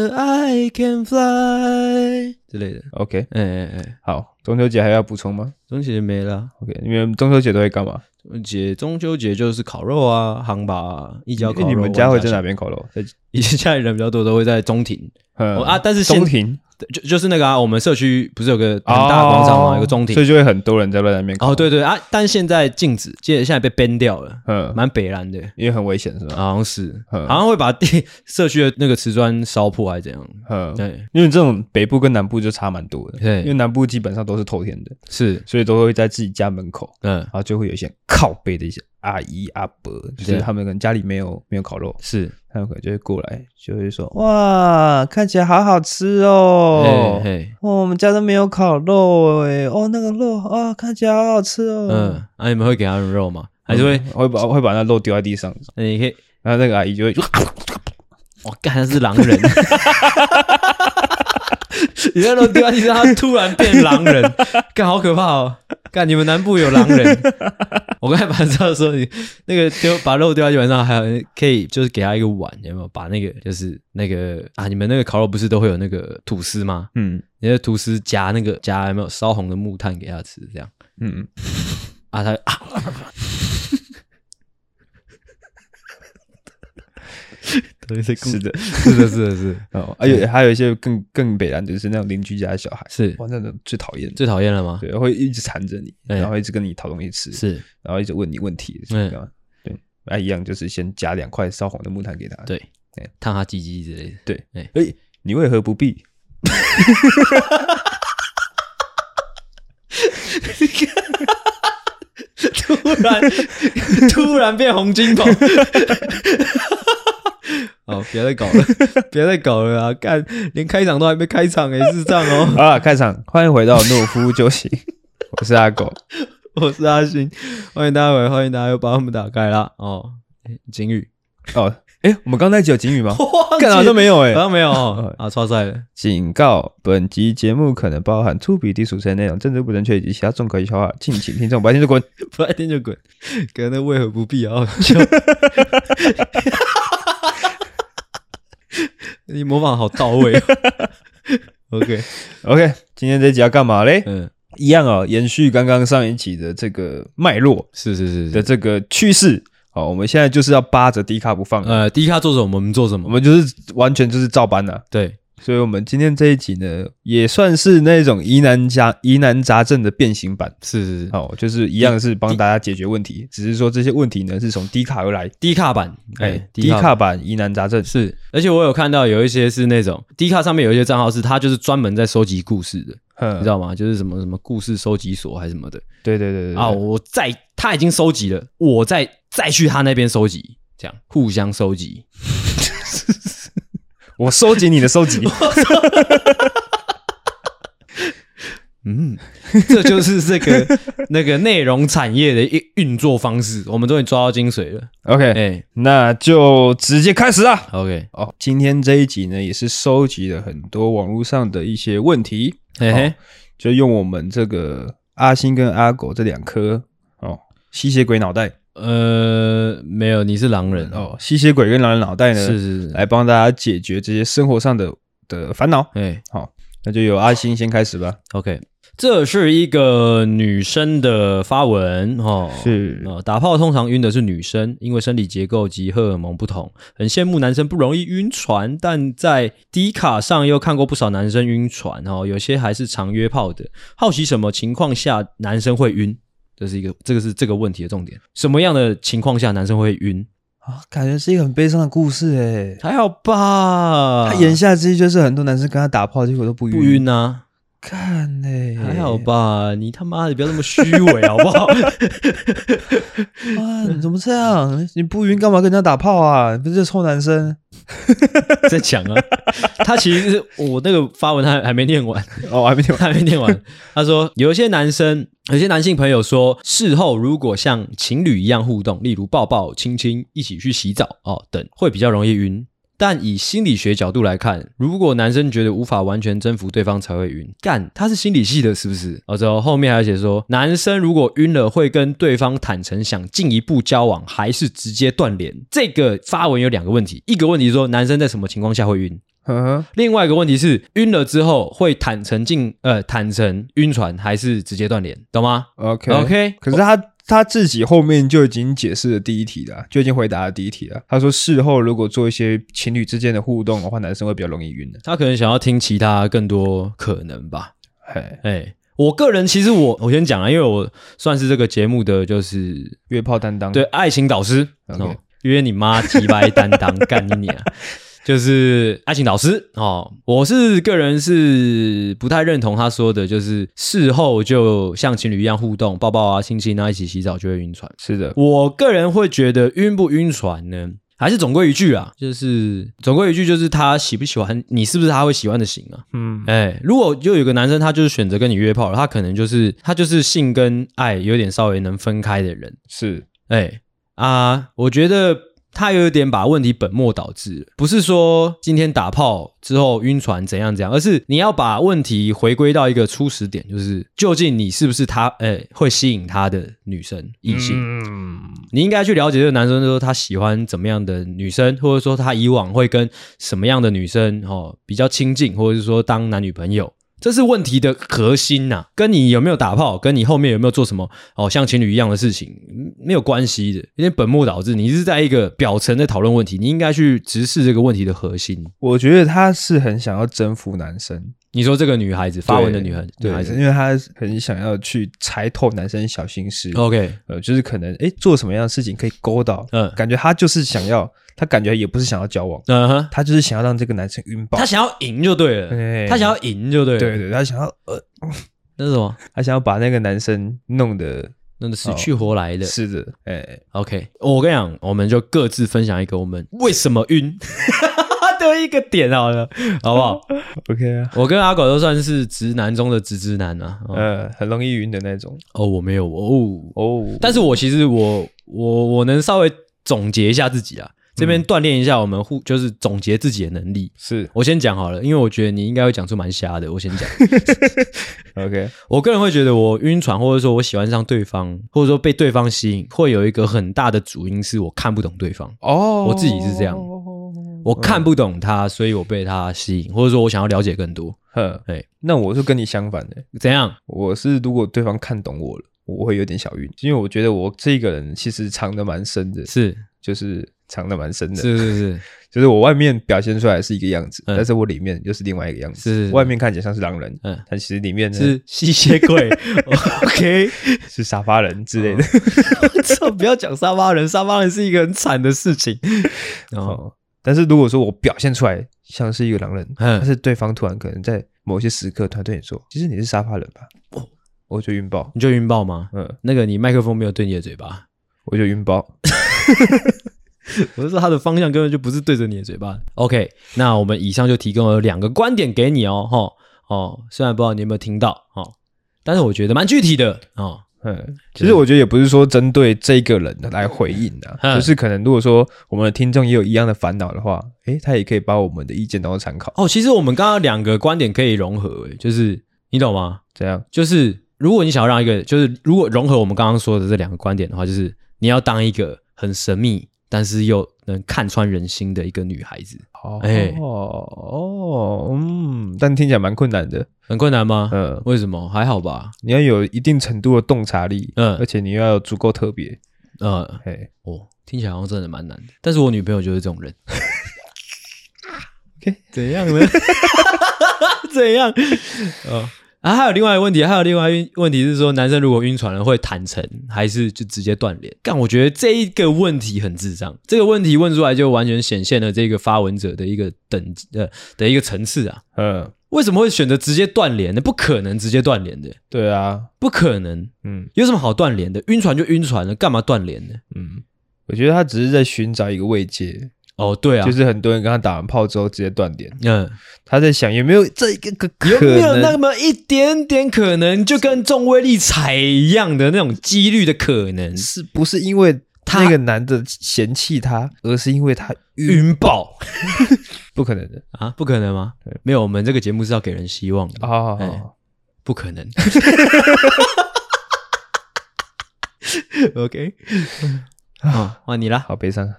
S2: 哒 I can fly 之类的。
S1: OK，
S2: 哎哎哎，
S1: 好，中秋节还要补充吗？
S2: 中秋节没了。
S1: OK，你们中秋节都会干嘛？
S2: 节中秋节就是烤肉啊，杭吧，一家烤肉。
S1: 你们家会在哪边烤肉？在
S2: 以前家里人比较多，都会在中庭。
S1: 嗯、
S2: 哦、啊，但是
S1: 中庭
S2: 就就是那个啊，我们社区不是有个很大广场吗？哦、有个中庭，
S1: 所以就会很多人在那边烤。
S2: 哦，对对啊，但现在禁止，现在现在被 ban 掉了，嗯，蛮北蓝的，
S1: 因为很危险是吧？
S2: 好像是，好像会把地 社区的那个瓷砖烧破还是怎样？
S1: 嗯，
S2: 对，
S1: 因为这种北部跟南部就差蛮多的，
S2: 对，
S1: 因为南部基本上都是透天的，
S2: 是，
S1: 所以都会在自己家门口，嗯，然后就会有一些靠背的一些阿姨阿伯，就是他们可能家里没有没有烤肉，
S2: 是。
S1: 他们可能就会过来，就会说：“哇，看起来好好吃哦！
S2: 嘿嘿
S1: 哦，我们家都没有烤肉哎，哦，那个肉啊，看起来好好吃哦。”
S2: 嗯，啊，你们会给他们肉吗？还是会、
S1: 嗯、会把会把那肉丢在地上？
S2: 那你可以，
S1: 然后那个阿姨就会，
S2: 我干，他是狼人。你在那丢在地上，他突然变狼人，干好可怕哦！干，你们南部有狼人？我刚才把他知道说，你那个丢把肉丢在地板上，还有可以就是给他一个碗，有没有？把那个就是那个啊，你们那个烤肉不是都会有那个吐司吗？嗯，你的吐司夹那个夹有没有烧红的木炭给他吃？这样，嗯，啊 他啊。是的，是的，是的，是的，是
S1: 哦。还有还有一些更更北然，就是那种邻居家的小孩，
S2: 是。
S1: 哇，那种最讨厌，
S2: 最讨厌了吗？
S1: 对，会一直缠着你，然后一直跟你讨东西吃，
S2: 是，
S1: 然后一直问你问题，对，对，那一样就是先夹两块烧红的木炭给他，
S2: 对，烫他鸡鸡之类的，
S1: 对，哎，你为何不必？
S2: 突然 突然变洪金宝。好，别再搞了，别再搞了啊！干，连开场都还没开场哎，是 这样哦。
S1: 好了，开场，欢迎回到懦夫就行，我是阿狗，
S2: 我是阿星，欢迎大家回来，欢迎大家又把我们打开了哦。警语
S1: 哦。哎，我们刚才只有警语吗？干啥都没有哎，
S2: 好像没有啊，超帅的。
S1: 警告：本集节目可能包含粗鄙、低俗、成内容、政治不正确以及其他重口味笑话，敬请听众不爱听就滚，
S2: 不爱听就滚。可能为何不必啊？你模仿好到位。OK
S1: OK，今天这集要干嘛嘞？嗯，一样哦，延续刚刚上一期的这个脉络，
S2: 是是是
S1: 的这个趋势。好，我们现在就是要扒着低卡不放。
S2: 呃低卡做什么，我们做什么，
S1: 我们就是完全就是照搬了。
S2: 对，
S1: 所以，我们今天这一集呢，也算是那种疑难杂疑难杂症的变形版。
S2: 是是是，
S1: 哦，就是一样是帮大家解决问题，只是说这些问题呢是从低卡而来。
S2: 低卡版，哎
S1: 低卡版疑难杂症
S2: 是，而且我有看到有一些是那种低卡上面有一些账号是，他就是专门在收集故事的。你知道吗？就是什么什么故事收集所还是什么的？
S1: 对对对对
S2: 啊！我在他已经收集了，我再再去他那边收集，这样互相收集。
S1: 我收集你的收集。
S2: 嗯，这就是这个 那个内容产业的运运作方式。我们终于抓到精髓了。
S1: OK，哎、欸，那就直接开始啊。
S2: OK，
S1: 哦，今天这一集呢，也是收集了很多网络上的一些问题，嘿嘿，就用我们这个阿星跟阿狗这两颗哦吸血鬼脑袋。
S2: 呃，没有，你是狼人
S1: 哦。吸血鬼跟狼人脑袋呢，
S2: 是是是，
S1: 来帮大家解决这些生活上的的烦恼。哎，好，那就由阿星先开始吧。
S2: OK，这是一个女生的发文哦，
S1: 是
S2: 哦，打炮通常晕的是女生，因为生理结构及荷尔蒙不同，很羡慕男生不容易晕船，但在 D 卡上又看过不少男生晕船哦，有些还是常约炮的。好奇什么情况下男生会晕？这是一个，这个是这个问题的重点。什么样的情况下男生会晕
S1: 啊？感觉是一个很悲伤的故事诶。
S2: 还好吧？
S1: 他言下之意就是很多男生跟他打炮，结果都不晕。
S2: 不晕啊？
S1: 看嘞，
S2: 还好吧？你他妈的不要那么虚伪 好不好？
S1: 啊，你怎么这样？你不晕干嘛跟人家打炮啊？不是臭男生
S2: 在讲啊？他其实是我那个发文，他还没念完
S1: 哦，还没念完，
S2: 还没念完。他说有一些男生，有些男性朋友说，事后如果像情侣一样互动，例如抱抱、亲亲、一起去洗澡哦等，会比较容易晕。但以心理学角度来看，如果男生觉得无法完全征服对方才会晕，干他是心理系的，是不是？哦，之后后面还写说，男生如果晕了，会跟对方坦诚想进一步交往，还是直接断联？这个发文有两个问题，一个问题是说男生在什么情况下会晕？另外一个问题是晕了之后会坦诚进呃坦诚晕船，还是直接断联？懂吗
S1: ？OK
S2: OK，
S1: 可是他。他自己后面就已经解释了第一题了，就已经回答了第一题了。他说事后如果做一些情侣之间的互动的话，男生会比较容易晕的。
S2: 他可能想要听其他更多可能吧。
S1: 嘿，
S2: 哎，我个人其实我我先讲啊，因为我算是这个节目的就是
S1: 约炮担当，
S2: 对，爱情导师。
S1: Okay.
S2: 哦，约你妈鸡掰担当 干你娘。就是爱情导师哦，我是个人是不太认同他说的，就是事后就像情侣一样互动，抱抱啊、亲亲啊，一起洗澡就会晕船。
S1: 是的，
S2: 我个人会觉得晕不晕船呢，还是总归一句啊，就是总归一句，就是他喜不喜欢你，是不是他会喜欢的型啊？嗯，哎，如果就有个男生，他就是选择跟你约炮了，他可能就是他就是性跟爱有点稍微能分开的人。
S1: 是，
S2: 哎啊，我觉得。他有点把问题本末倒置，不是说今天打炮之后晕船怎样怎样，而是你要把问题回归到一个初始点，就是究竟你是不是他，呃，会吸引他的女生异性？嗯，你应该去了解这个男生，说他喜欢怎么样的女生，或者说他以往会跟什么样的女生哦比较亲近，或者是说当男女朋友。这是问题的核心呐、跟你有没有打炮，跟你后面有没有做什么哦，像情侣一样的事情没有关系的，因为本末倒置。你是在一个表层在讨论问题，你应该去直视这个问题的核心。
S1: 我觉得他是很想要征服男生。
S2: 你说这个女孩子发文的女孩，女孩子，
S1: 因为她很想要去猜透男生小心思。
S2: OK，
S1: 呃，就是可能诶做什么样的事情可以勾到，嗯，感觉她就是想要，她感觉也不是想要交往，嗯哼，她就是想要让这个男生晕爆，
S2: 她想要赢就对了，对，他想要赢就对了，
S1: 对对，她想要呃，
S2: 那是什么？
S1: 她想要把那个男生弄得
S2: 弄得死去活来的，
S1: 是的，哎
S2: ，OK，我跟你讲，我们就各自分享一个我们为什么晕。多一个点好了，好不好？
S1: OK 啊，
S2: 我跟阿狗都算是直男中的直直男啊，
S1: 呃，很容易晕的那种。
S2: 哦，我没有哦哦，但是我其实我我我能稍微总结一下自己啊，这边锻炼一下我们互就是总结自己的能力。
S1: 是
S2: 我先讲好了，因为我觉得你应该会讲出蛮瞎的，我先讲。
S1: OK，
S2: 我个人会觉得我晕船，或者说我喜欢上对方，或者说被对方吸引，会有一个很大的主因是我看不懂对方。哦，我自己是这样。我看不懂他，所以我被他吸引，或者说我想要了解更多。
S1: 哼，哎，那我是跟你相反的。
S2: 怎样？
S1: 我是如果对方看懂我了，我会有点小晕，因为我觉得我这个人其实藏得蛮深的，
S2: 是，
S1: 就是藏得蛮深的，
S2: 是是是，
S1: 就是我外面表现出来是一个样子，但是我里面又是另外一个样子。是，外面看起来像是狼人，嗯，但其实里面
S2: 是吸血鬼。OK，
S1: 是沙发人之类的。
S2: 这不要讲沙发人，沙发人是一个很惨的事情。
S1: 哦。但是如果说我表现出来像是一个狼人，嗯，但是对方突然可能在某些时刻突然对你说：“其实你是沙发人吧？”哦，我就晕爆，
S2: 你就晕爆吗？嗯，那个你麦克风没有对你的嘴巴，
S1: 我就晕爆。
S2: 我是说他的方向根本就不是对着你的嘴巴。OK，那我们以上就提供了两个观点给你哦，吼哦，虽然不知道你有没有听到，哦，但是我觉得蛮具体的哦。
S1: 嗯，其实我觉得也不是说针对这个人来回应的，嗯、就是可能如果说我们的听众也有一样的烦恼的话，诶，他也可以把我们的意见当做参考。
S2: 哦，其实我们刚刚两个观点可以融合，诶，就是你懂吗？
S1: 怎样？
S2: 就是如果你想要让一个，就是如果融合我们刚刚说的这两个观点的话，就是你要当一个很神秘。但是又能看穿人心的一个女孩子，
S1: 哦，欸、哦，嗯，但听起来蛮困难的，
S2: 很困难吗？嗯，为什么？还好吧。
S1: 你要有一定程度的洞察力，嗯，而且你要有足够特别，
S2: 嗯，嘿，哦，听起来好像真的蛮难的。但是我女朋友就是这种人
S1: ，OK，怎样呢？
S2: 怎样？哦。啊，还有另外一个问题，还有另外一个问题是说，男生如果晕船了会坦诚，还是就直接断联？但我觉得这一个问题很智障，这个问题问出来就完全显现了这个发文者的一个等呃的一个层次啊。嗯，为什么会选择直接断联呢？不可能直接断联的。
S1: 对啊，
S2: 不可能。嗯，有什么好断联的？晕船就晕船了，干嘛断联呢？
S1: 嗯，我觉得他只是在寻找一个慰藉。
S2: 哦，对啊，
S1: 就是很多人跟他打完炮之后直接断联。嗯，他在想有没有这一个可能，有没
S2: 有那么一点点可能，就跟中威力彩一样的那种几率的可能，
S1: 是不是因为那个男的嫌弃他，而是因为他晕爆？不可能的。
S2: 啊，不可能吗？没有，我们这个节目是要给人希望的。啊，不可能。OK，好，换你啦，
S1: 好悲伤。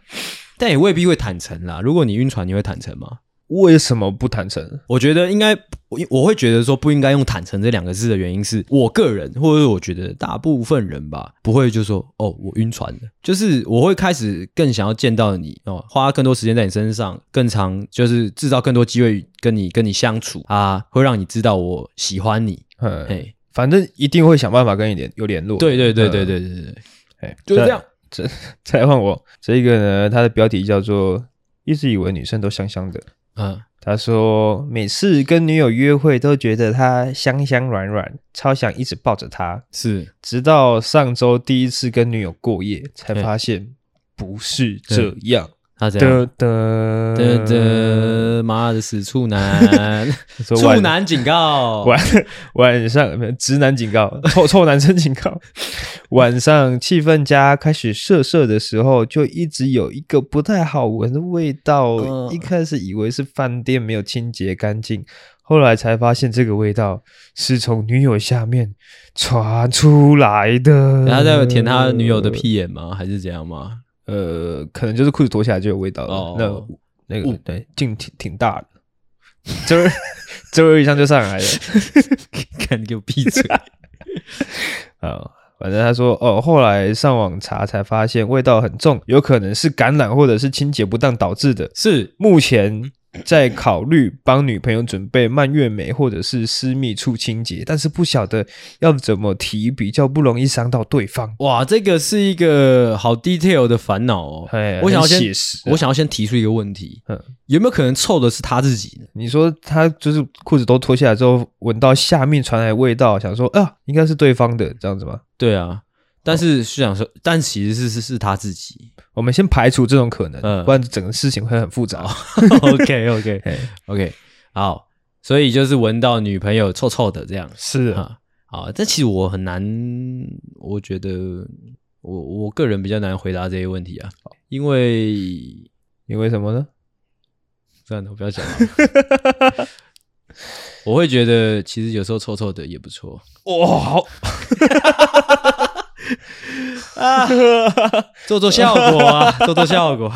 S2: 但也未必会坦诚啦。如果你晕船，你会坦诚吗？
S1: 为什么不坦诚？
S2: 我觉得应该，我我会觉得说不应该用坦诚这两个字的原因是，我个人或者是我觉得大部分人吧，不会就说哦，我晕船了。就是我会开始更想要见到你哦，花更多时间在你身上，更长就是制造更多机会跟你跟你相处啊，会让你知道我喜欢你。
S1: 嗯，嘿，反正一定会想办法跟你联有联络。
S2: 对对对对对对对，哎，就是这样。
S1: 这 再换我，这个呢，它的标题叫做“一直以为女生都香香的”。嗯，他说每次跟女友约会都觉得她香香软软，超想一直抱着她。
S2: 是，
S1: 直到上周第一次跟女友过夜，才发现不是这样。
S2: 他这样，得得得，妈的死处男，处男警告，
S1: 晚晚上直男警告，臭 臭男生警告。晚上气氛家开始射射的时候，就一直有一个不太好闻的味道。一开始以为是饭店没有清洁干净，后来才发现这个味道是从女友下面传出来的。
S2: 他在舔他女友的屁眼吗？还是怎样吗？
S1: 呃，可能就是裤子脱下来就有味道了。哦、那那个、嗯、对，劲挺挺大的，这这一上就上来了。
S2: 看你给我闭嘴！
S1: 啊，反正他说哦，后来上网查才发现味道很重，有可能是感染或者是清洁不当导致的。
S2: 是
S1: 目前。在考虑帮女朋友准备蔓越莓或者是私密处清洁，但是不晓得要怎么提比较不容易伤到对方。
S2: 哇，这个是一个好 detail 的烦恼哦。
S1: 嘿
S2: 我想要先，
S1: 写实啊、
S2: 我想要先提出一个问题：嗯，有没有可能臭的是他自己呢？
S1: 你说他就是裤子都脱下来之后，闻到下面传来的味道，想说啊，应该是对方的这样子吗？
S2: 对啊。但是是想说，但其实是是是他自己。
S1: 我们先排除这种可能，嗯，不然整个事情会很复杂。
S2: OK OK OK，好，所以就是闻到女朋友臭臭的这样。
S1: 是
S2: 啊，好，但其实我很难，我觉得我我个人比较难回答这些问题啊，因为
S1: 因为什么呢？
S2: 算了，我不要讲了。我会觉得其实有时候臭臭的也不错。
S1: 哇，好。
S2: 啊，做做效果啊，做做效果，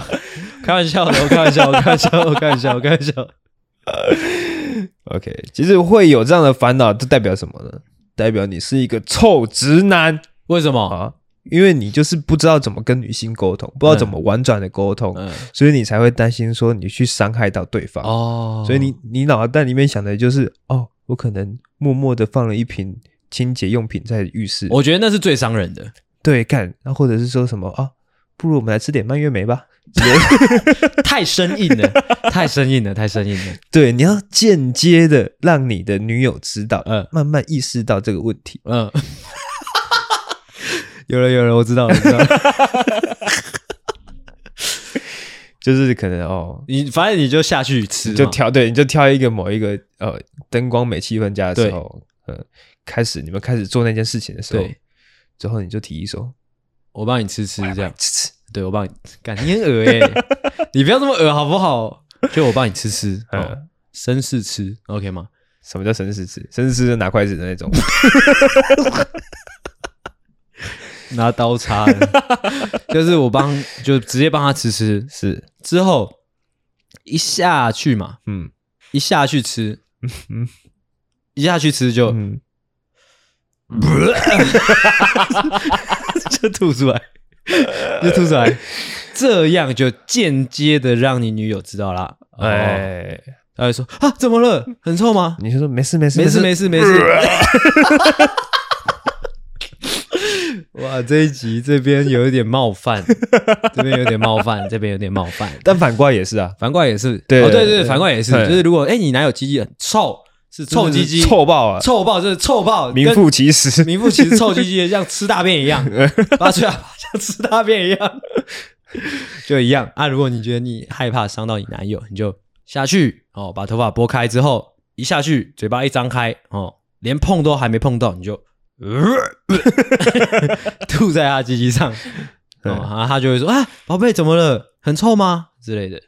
S2: 开玩笑的，我开玩笑，我开玩笑，我开玩笑，我开玩笑。
S1: OK，其实会有这样的烦恼，这代表什么呢？代表你是一个臭直男。
S2: 为什么
S1: 啊？因为你就是不知道怎么跟女性沟通，不知道怎么婉转的沟通，嗯嗯、所以你才会担心说你去伤害到对方。哦，所以你你脑袋里面想的就是，哦，我可能默默的放了一瓶。清洁用品在浴室，
S2: 我觉得那是最伤人的。
S1: 对，干，那或者是说什么啊？不如我们来吃点蔓越莓吧。
S2: 太生硬了，太生硬了，太生硬了。
S1: 对，你要间接的让你的女友知道，嗯，慢慢意识到这个问题。嗯，
S2: 有了，有了，我知道，我知道。
S1: 就是可能哦，
S2: 你反正你就下去吃，
S1: 就挑对，你就挑一个某一个呃灯光美气氛佳的时候，嗯。开始你们开始做那件事情的时候，
S2: 对，
S1: 之后你就提议说，
S2: 我帮你吃吃这样，
S1: 吃吃，
S2: 对我帮你，干你很恶哎、欸，你不要这么恶好不好？就我帮你吃吃，嗯、哦，绅士吃，OK 吗？
S1: 什么叫绅士吃？绅士吃是拿筷子的那种，
S2: 拿刀叉的，就是我帮，就直接帮他吃吃，
S1: 是。
S2: 之后一下去嘛，
S1: 嗯，
S2: 一下去吃，嗯，一下去吃就，嗯，就吐出来，就吐出来。这样就间接的让你女友知道啦。哎，他会说啊，怎么了？很臭吗？
S1: 你就说没事没事
S2: 没事没事没事。哇，这一集这边有一点冒犯，这边有点冒犯，这边有点冒犯。
S1: 但反过来也是啊，
S2: 反过来也是。对对对，反过来也是。就是如果哎，你男友鸡鸡很臭，是臭鸡鸡，
S1: 臭爆啊，
S2: 臭爆，就是臭爆，
S1: 名副其实，
S2: 名副其实，臭鸡鸡像吃大便一样，拔出来像吃大便一样。就一样啊！如果你觉得你害怕伤到你男友，你就下去哦，把头发拨开之后，一下去，嘴巴一张开哦，连碰都还没碰到，你就、呃、吐在他鸡鸡上 哦，然后他就会说啊，宝贝怎么了？很臭吗？之类的。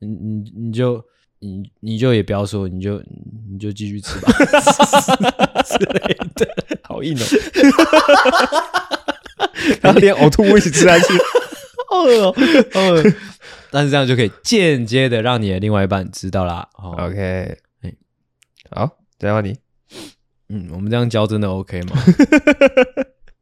S2: 你你你就你你就也不要说，你就你就继续吃吧 之类的。
S1: 好硬哦，然后连呕吐物一起吃下去。
S2: 哦哦，哦，但是这样就可以间接的让你的另外一半知道啦。哦、
S1: OK，好，再换你。
S2: 嗯，我们这样教真的 OK 吗？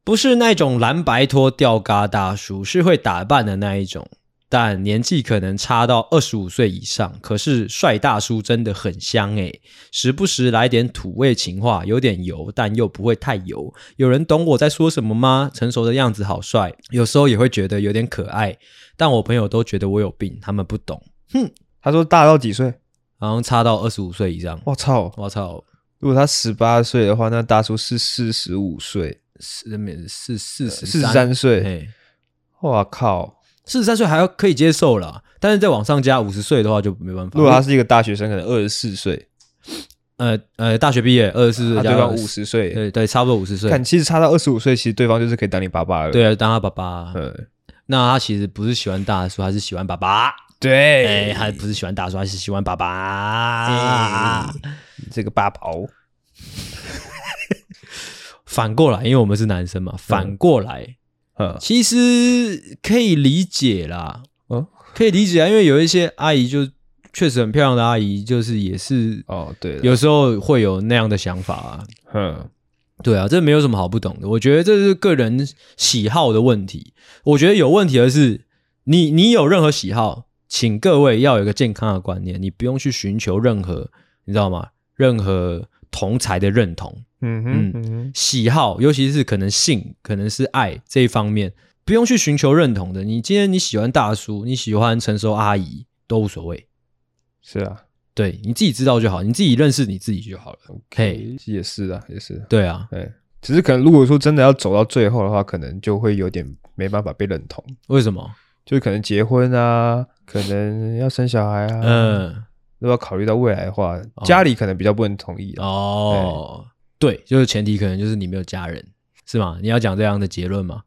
S2: 不是那种蓝白拖吊嘎大叔，是会打扮的那一种。但年纪可能差到二十五岁以上，可是帅大叔真的很香诶，时不时来点土味情话，有点油，但又不会太油。有人懂我在说什么吗？成熟的样子好帅，有时候也会觉得有点可爱，但我朋友都觉得我有病，他们不懂。哼，
S1: 他说大到几岁？
S2: 好像差到二十五岁以上。
S1: 我操，
S2: 我操！
S1: 如果他十八岁的话，那大叔是四十五
S2: 岁，四十
S1: 四十三岁。我靠！
S2: 四十三岁还要可以接受了，但是再往上加五十岁的话就没办法。
S1: 如果他是一个大学生，可能二十四岁，
S2: 呃呃，大学毕业二十四岁，
S1: 对方五十岁，
S2: 对对，差不多五十岁。
S1: 看，其实差到二十五岁，其实对方就是可以当你爸爸了。
S2: 对啊，当他爸爸。嗯，那他其实不是喜欢大叔，还是喜欢爸爸。
S1: 对，
S2: 哎，还不是喜欢大叔，还是喜欢爸爸。
S1: 这个八宝。
S2: 反过来，因为我们是男生嘛，反过来。嗯，其实可以理解啦，嗯，可以理解啊，因为有一些阿姨就确实很漂亮的阿姨，就是也是
S1: 哦，对，
S2: 有时候会有那样的想法啊，嗯，对啊，这没有什么好不懂的，我觉得这是个人喜好的问题。我觉得有问题的是，你你有任何喜好，请各位要有一个健康的观念，你不用去寻求任何，你知道吗？任何同才的认同。嗯哼，嗯哼，喜好，尤其是可能性，可能是爱这一方面，不用去寻求认同的。你今天你喜欢大叔，你喜欢成熟阿姨都无所谓。
S1: 是啊，
S2: 对，你自己知道就好，你自己认识你自己就好了。OK，
S1: 也是啊，也是。
S2: 对啊，
S1: 对，只是可能如果说真的要走到最后的话，可能就会有点没办法被认同。
S2: 为什么？
S1: 就可能结婚啊，可能要生小孩啊。嗯，如果要考虑到未来的话，家里可能比较不能同意
S2: 哦。对，就是前提可能就是你没有家人，是吗？你要讲这样的结论吗？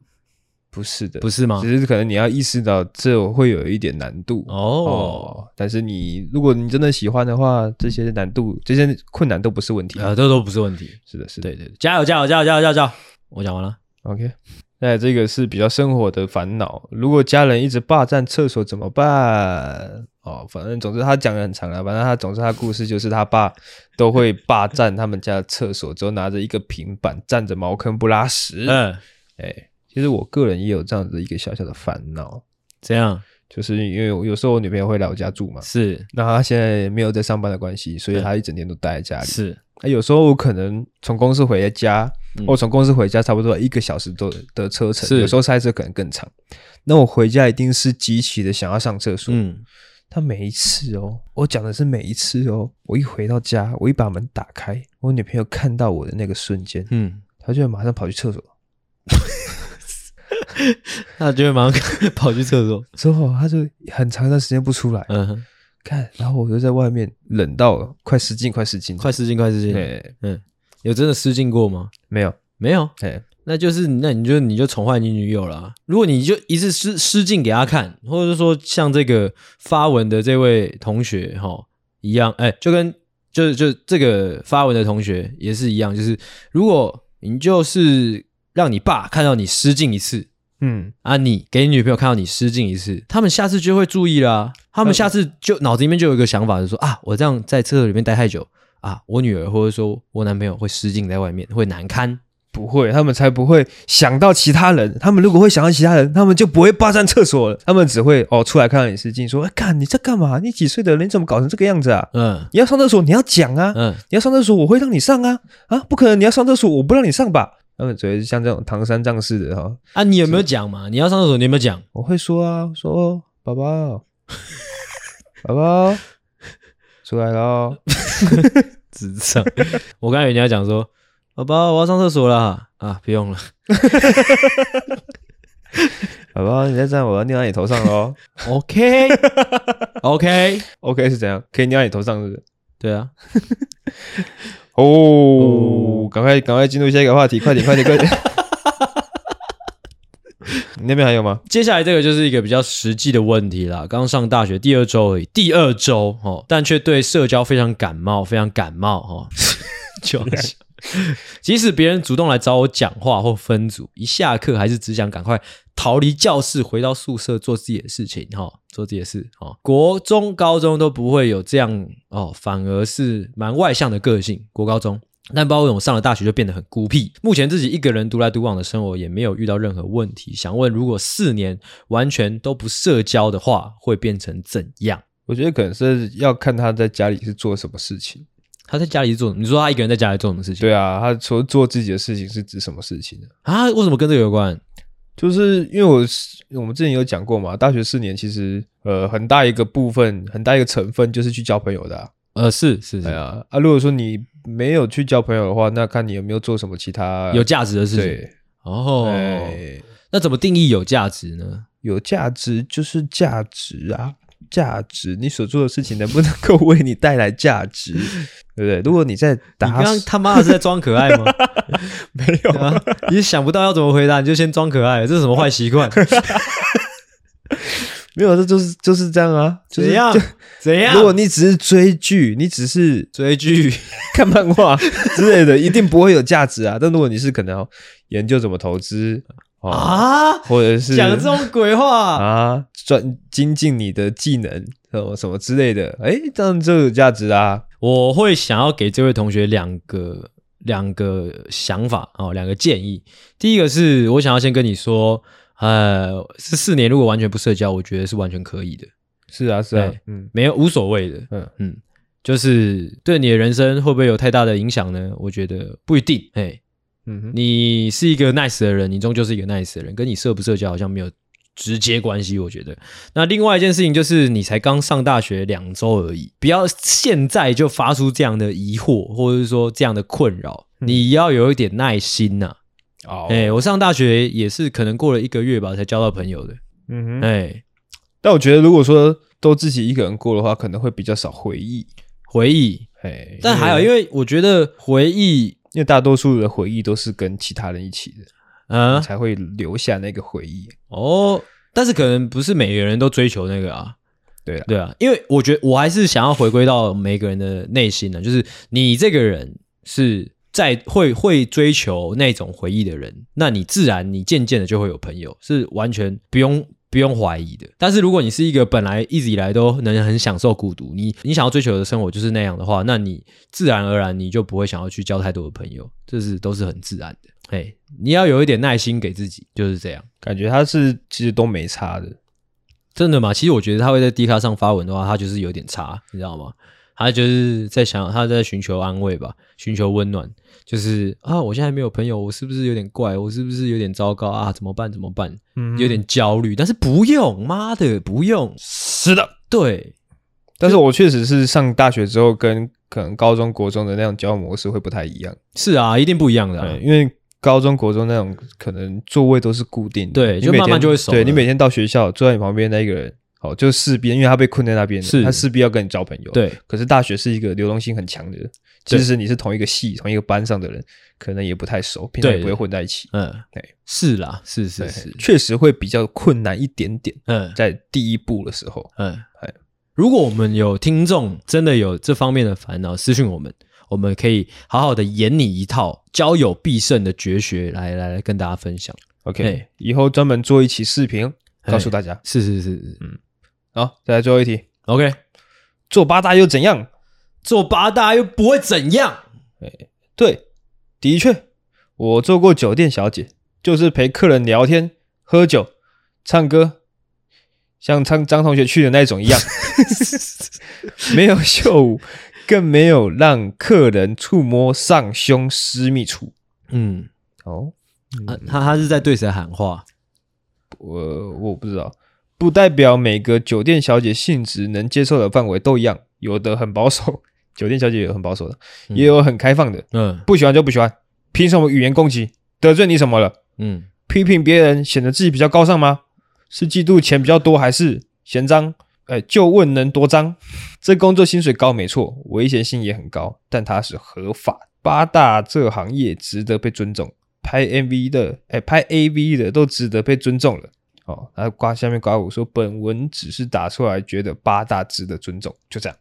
S1: 不是的，
S2: 不是吗？
S1: 只是可能你要意识到这会有一点难度哦，哦。但是你如果你真的喜欢的话，这些难度、这些困难都不是问题
S2: 啊，这都不是问题。
S1: 是的，是的，
S2: 对对，加油，加油，加油，加油，加油！我讲完了
S1: ，OK。那这个是比较生活的烦恼，如果家人一直霸占厕所怎么办？哦，反正总之他讲的很长啊，反正他总之他故事就是他爸都会霸占他们家的厕所，之后拿着一个平板站着茅坑不拉屎。嗯，哎，其实我个人也有这样子一个小小的烦恼，
S2: 这样
S1: 就是因为有时候我女朋友会来我家住嘛，
S2: 是，
S1: 那她现在没有在上班的关系，所以她一整天都待在家里，
S2: 是。
S1: 那有时候我可能从公司回家，或从公司回家差不多一个小时多的车程，有时候塞车可能更长。那我回家一定是极其的想要上厕所。嗯，他每一次哦，我讲的是每一次哦，我一回到家，我一把门打开，我女朋友看到我的那个瞬间，嗯，她就会马上跑去厕所，
S2: 她就会马上跑去厕所，
S1: 之后她就很长一段时间不出来。嗯哼。看，然后我就在外面冷到快失禁，快失禁，
S2: 快失禁，快失禁。对，嗯，有真的失禁过吗？
S1: 没有，
S2: 没有。
S1: 哎，
S2: 那就是那你就你就宠坏你女友了。如果你就一次失失禁给她看，或者是说像这个发文的这位同学哈一样，哎，就跟就就这个发文的同学也是一样，就是如果你就是让你爸看到你失禁一次。嗯啊，你给你女朋友看到你失禁一次，他们下次就会注意啦、啊。他们下次就脑子里面就有一个想法，就是说啊，我这样在厕所里面待太久啊，我女儿或者说我男朋友会失禁在外面，会难堪。
S1: 不会，他们才不会想到其他人。他们如果会想到其他人，他们就不会霸占厕所了。他们只会哦出来看到你失禁，说：“哎，干你在干嘛？你几岁的人？你怎么搞成这个样子啊？”嗯，你要上厕所，你要讲啊。嗯，你要上厕所，我会让你上啊。啊，不可能，你要上厕所，我不让你上吧？他们只会像这种唐三藏似的哈
S2: 啊，你有没有讲嘛？你要上厕所，你有没有讲？
S1: 我会说啊，说宝宝，宝宝 出来了，
S2: 智障！我刚才以为你要讲说，宝宝我要上厕所了啊，不用了，
S1: 宝宝你再这样，我要尿在你头上喽。
S2: OK，OK，OK
S1: 是怎样？可以尿在你头上是不是？
S2: 对啊。
S1: 哦，赶快赶快进入下一个话题，快点快点快点！你 那边还有吗？
S2: 接下来这个就是一个比较实际的问题啦。刚上大学第二周而已，第二周哦，但却对社交非常感冒，非常感冒哦。就 即使别人主动来找我讲话或分组，一下课还是只想赶快逃离教室，回到宿舍做自己的事情哈，做自己的事哈。国中、高中都不会有这样哦，反而是蛮外向的个性。国高中，但包括我上了大学就变得很孤僻。目前自己一个人独来独往的生活也没有遇到任何问题。想问，如果四年完全都不社交的话，会变成怎样？
S1: 我觉得可能是要看他在家里是做什么事情。
S2: 他在家里做？你说他一个人在家里做什么事情？
S1: 对啊，他说做自己的事情是指什么事情呢？
S2: 啊，为什么跟这个有关？
S1: 就是因为我我们之前有讲过嘛，大学四年其实呃很大一个部分，很大一个成分就是去交朋友的啊。
S2: 呃，是是是
S1: 啊啊，如果说你没有去交朋友的话，那看你有没有做什么其他
S2: 有价值的事情。
S1: 对
S2: 哦，对那怎么定义有价值呢？
S1: 有价值就是价值啊。价值，你所做的事情能不能够为你带来价值，对不对？如果你在打，
S2: 你刚刚他妈的是在装可爱吗？
S1: 没有啊，
S2: 你想不到要怎么回答，你就先装可爱，这是什么坏习惯？
S1: 没有，这就是就是这样啊，
S2: 怎样？就怎样？
S1: 如果你只是追剧，你只是
S2: 追剧、
S1: 看漫画之类的，一定不会有价值啊。但如果你是可能研究怎么投资。
S2: 啊，
S1: 或者是
S2: 讲这种鬼话
S1: 啊，专精进你的技能，什么什么之类的，哎，这样就有价值啊！
S2: 我会想要给这位同学两个两个想法哦，两个建议。第一个是我想要先跟你说，呃，这四年如果完全不社交，我觉得是完全可以的。
S1: 是啊，是啊，
S2: 嗯，没有无所谓的，嗯嗯，就是对你的人生会不会有太大的影响呢？我觉得不一定，哎。嗯，你是一个 nice 的人，你终究是一个 nice 的人，跟你社不社交好像没有直接关系。我觉得，那另外一件事情就是，你才刚上大学两周而已，不要现在就发出这样的疑惑，或者是说这样的困扰，你要有一点耐心呐、啊。哦，哎，我上大学也是可能过了一个月吧，才交到朋友的。嗯哼，哎，
S1: 但我觉得如果说都自己一个人过的话，可能会比较少回忆，
S2: 回忆。哎，但还好，因为我觉得回忆。
S1: 因为大多数的回忆都是跟其他人一起的，嗯，才会留下那个回忆
S2: 哦。但是可能不是每个人都追求那个啊，
S1: 对啊，
S2: 对啊。因为我觉得我还是想要回归到每个人的内心呢，就是你这个人是在会会追求那种回忆的人，那你自然你渐渐的就会有朋友，是完全不用。不用怀疑的，但是如果你是一个本来一直以来都能很享受孤独，你你想要追求的生活就是那样的话，那你自然而然你就不会想要去交太多的朋友，这是都是很自然的。嘿，你要有一点耐心给自己，就是这样。
S1: 感觉他是其实都没差的，
S2: 真的吗？其实我觉得他会在 D 卡上发文的话，他就是有点差，你知道吗？他就是在想，他在寻求安慰吧，寻求温暖。就是啊，我现在没有朋友，我是不是有点怪？我是不是有点糟糕啊？怎么办？怎么办？嗯，有点焦虑。但是不用，妈的，不用。
S1: 是的，
S2: 对。
S1: 但是我确实是上大学之后，跟可能高中国中的那种交往模式会不太一样。
S2: 是啊，一定不一样的啊。
S1: 因为高中国中那种可能座位都是固定的，
S2: 对，就慢慢就会熟。
S1: 对，你每天到学校坐在你旁边那一个人。哦，就势必因为他被困在那边，
S2: 是
S1: 他势必要跟你交朋友。
S2: 对，
S1: 可是大学是一个流动性很强的，即使你是同一个系、同一个班上的人，可能也不太熟，平常也不会混在一起。
S2: 嗯，对，是啦，是是是，
S1: 确实会比较困难一点点。
S2: 嗯，
S1: 在第一步的时候，
S2: 嗯，如果我们有听众真的有这方面的烦恼，私信我们，我们可以好好的演你一套交友必胜的绝学来来来跟大家分享。
S1: OK，以后专门做一期视频告诉大家。
S2: 是是是，嗯。
S1: 好，再来最后一题。
S2: OK，
S1: 做八大又怎样？
S2: 做八大又不会怎样？
S1: 哎，对，的确，我做过酒店小姐，就是陪客人聊天、喝酒、唱歌，像张张同学去的那种一样，没有秀舞，更没有让客人触摸上胸私密处。
S2: 嗯，
S1: 哦，
S2: 啊、他他是在对谁喊话？
S1: 我我不知道。不代表每个酒店小姐性质能接受的范围都一样，有的很保守，酒店小姐有很保守的，嗯、也有很开放的。嗯，不喜欢就不喜欢，凭什么语言攻击？得罪你什么了？嗯，批评别人显得自己比较高尚吗？是嫉妒钱比较多，还是嫌脏？哎，就问能多脏？这工作薪水高没错，危险性也很高，但它是合法。八大这行业值得被尊重，拍 MV 的，哎，拍 AV 的都值得被尊重了。哦，然后挂下面挂我说，本文只是打出来，觉得八大值得尊重，就这样。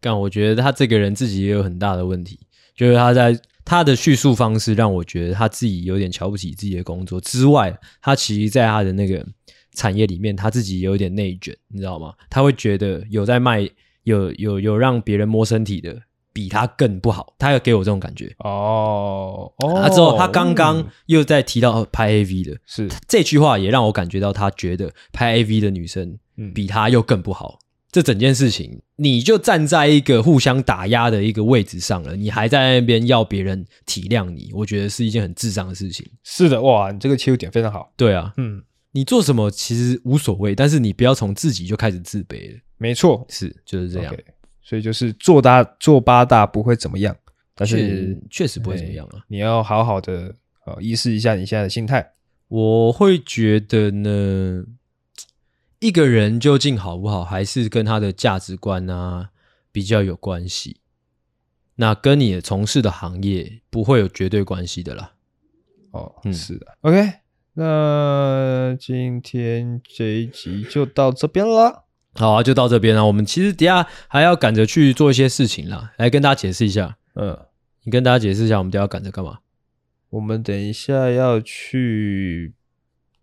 S2: 但我觉得他这个人自己也有很大的问题，就是他在他的叙述方式让我觉得他自己有点瞧不起自己的工作之外，他其实在他的那个产业里面，他自己有点内卷，你知道吗？他会觉得有在卖，有有有让别人摸身体的。比他更不好，他要给我这种感觉
S1: 哦。哦，
S2: 他之后他刚刚又在提到拍 AV 的，
S1: 是
S2: 这句话也让我感觉到他觉得拍 AV 的女生比他又更不好。嗯、这整件事情，你就站在一个互相打压的一个位置上了，你还在那边要别人体谅你，我觉得是一件很智障的事情。
S1: 是的，哇，你这个切入点非常好。
S2: 对啊，嗯，你做什么其实无所谓，但是你不要从自己就开始自卑了。
S1: 没错，
S2: 是就是这样。Okay.
S1: 所以就是做大做八大不会怎么样，但是
S2: 确实不会怎么样啊！
S1: 你要好好的呃意识一下你现在的心态。
S2: 我会觉得呢，一个人究竟好不好，还是跟他的价值观啊比较有关系。那跟你从事的行业不会有绝对关系的啦。
S1: 哦，嗯，是的。OK，那今天这一集就到这边了。
S2: 好啊，就到这边了。我们其实等下还要赶着去做一些事情啦，来跟大家解释一下。嗯，你跟大家解释一下，我们等下要赶着干嘛？
S1: 我们等一下要去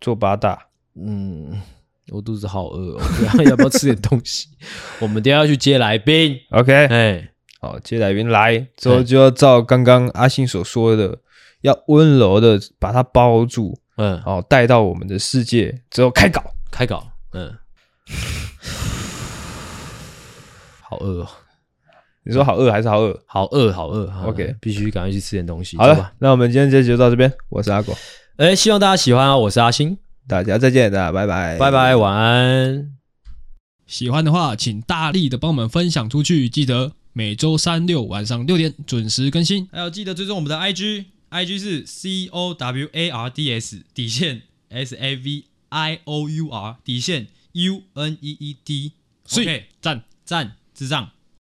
S1: 做八大。
S2: 嗯，我肚子好饿哦，等下要不要吃点东西？我们等下要去接来宾。
S1: OK，哎，好，接来宾来之后就要照刚刚阿信所说的，要温柔的把它包住。嗯，好，带到我们的世界之后开搞，
S2: 开搞。嗯。好饿哦！
S1: 你说好饿还是好饿？
S2: 好饿，好饿。
S1: OK，必须赶快去吃点东西。好了，那我们今天这集就到这边。我是阿狗，
S2: 哎，希望大家喜欢啊！我是阿星，
S1: 大家再见，大家拜拜，
S2: 拜拜，晚安。
S3: 喜欢的话，请大力的帮我们分享出去。记得每周三六晚上六点准时更新，还有记得追踪我们的 IG，IG 是 C O W A R D S 底线 S A V I O U R 底线 U N E E D。OK，赞赞。智障。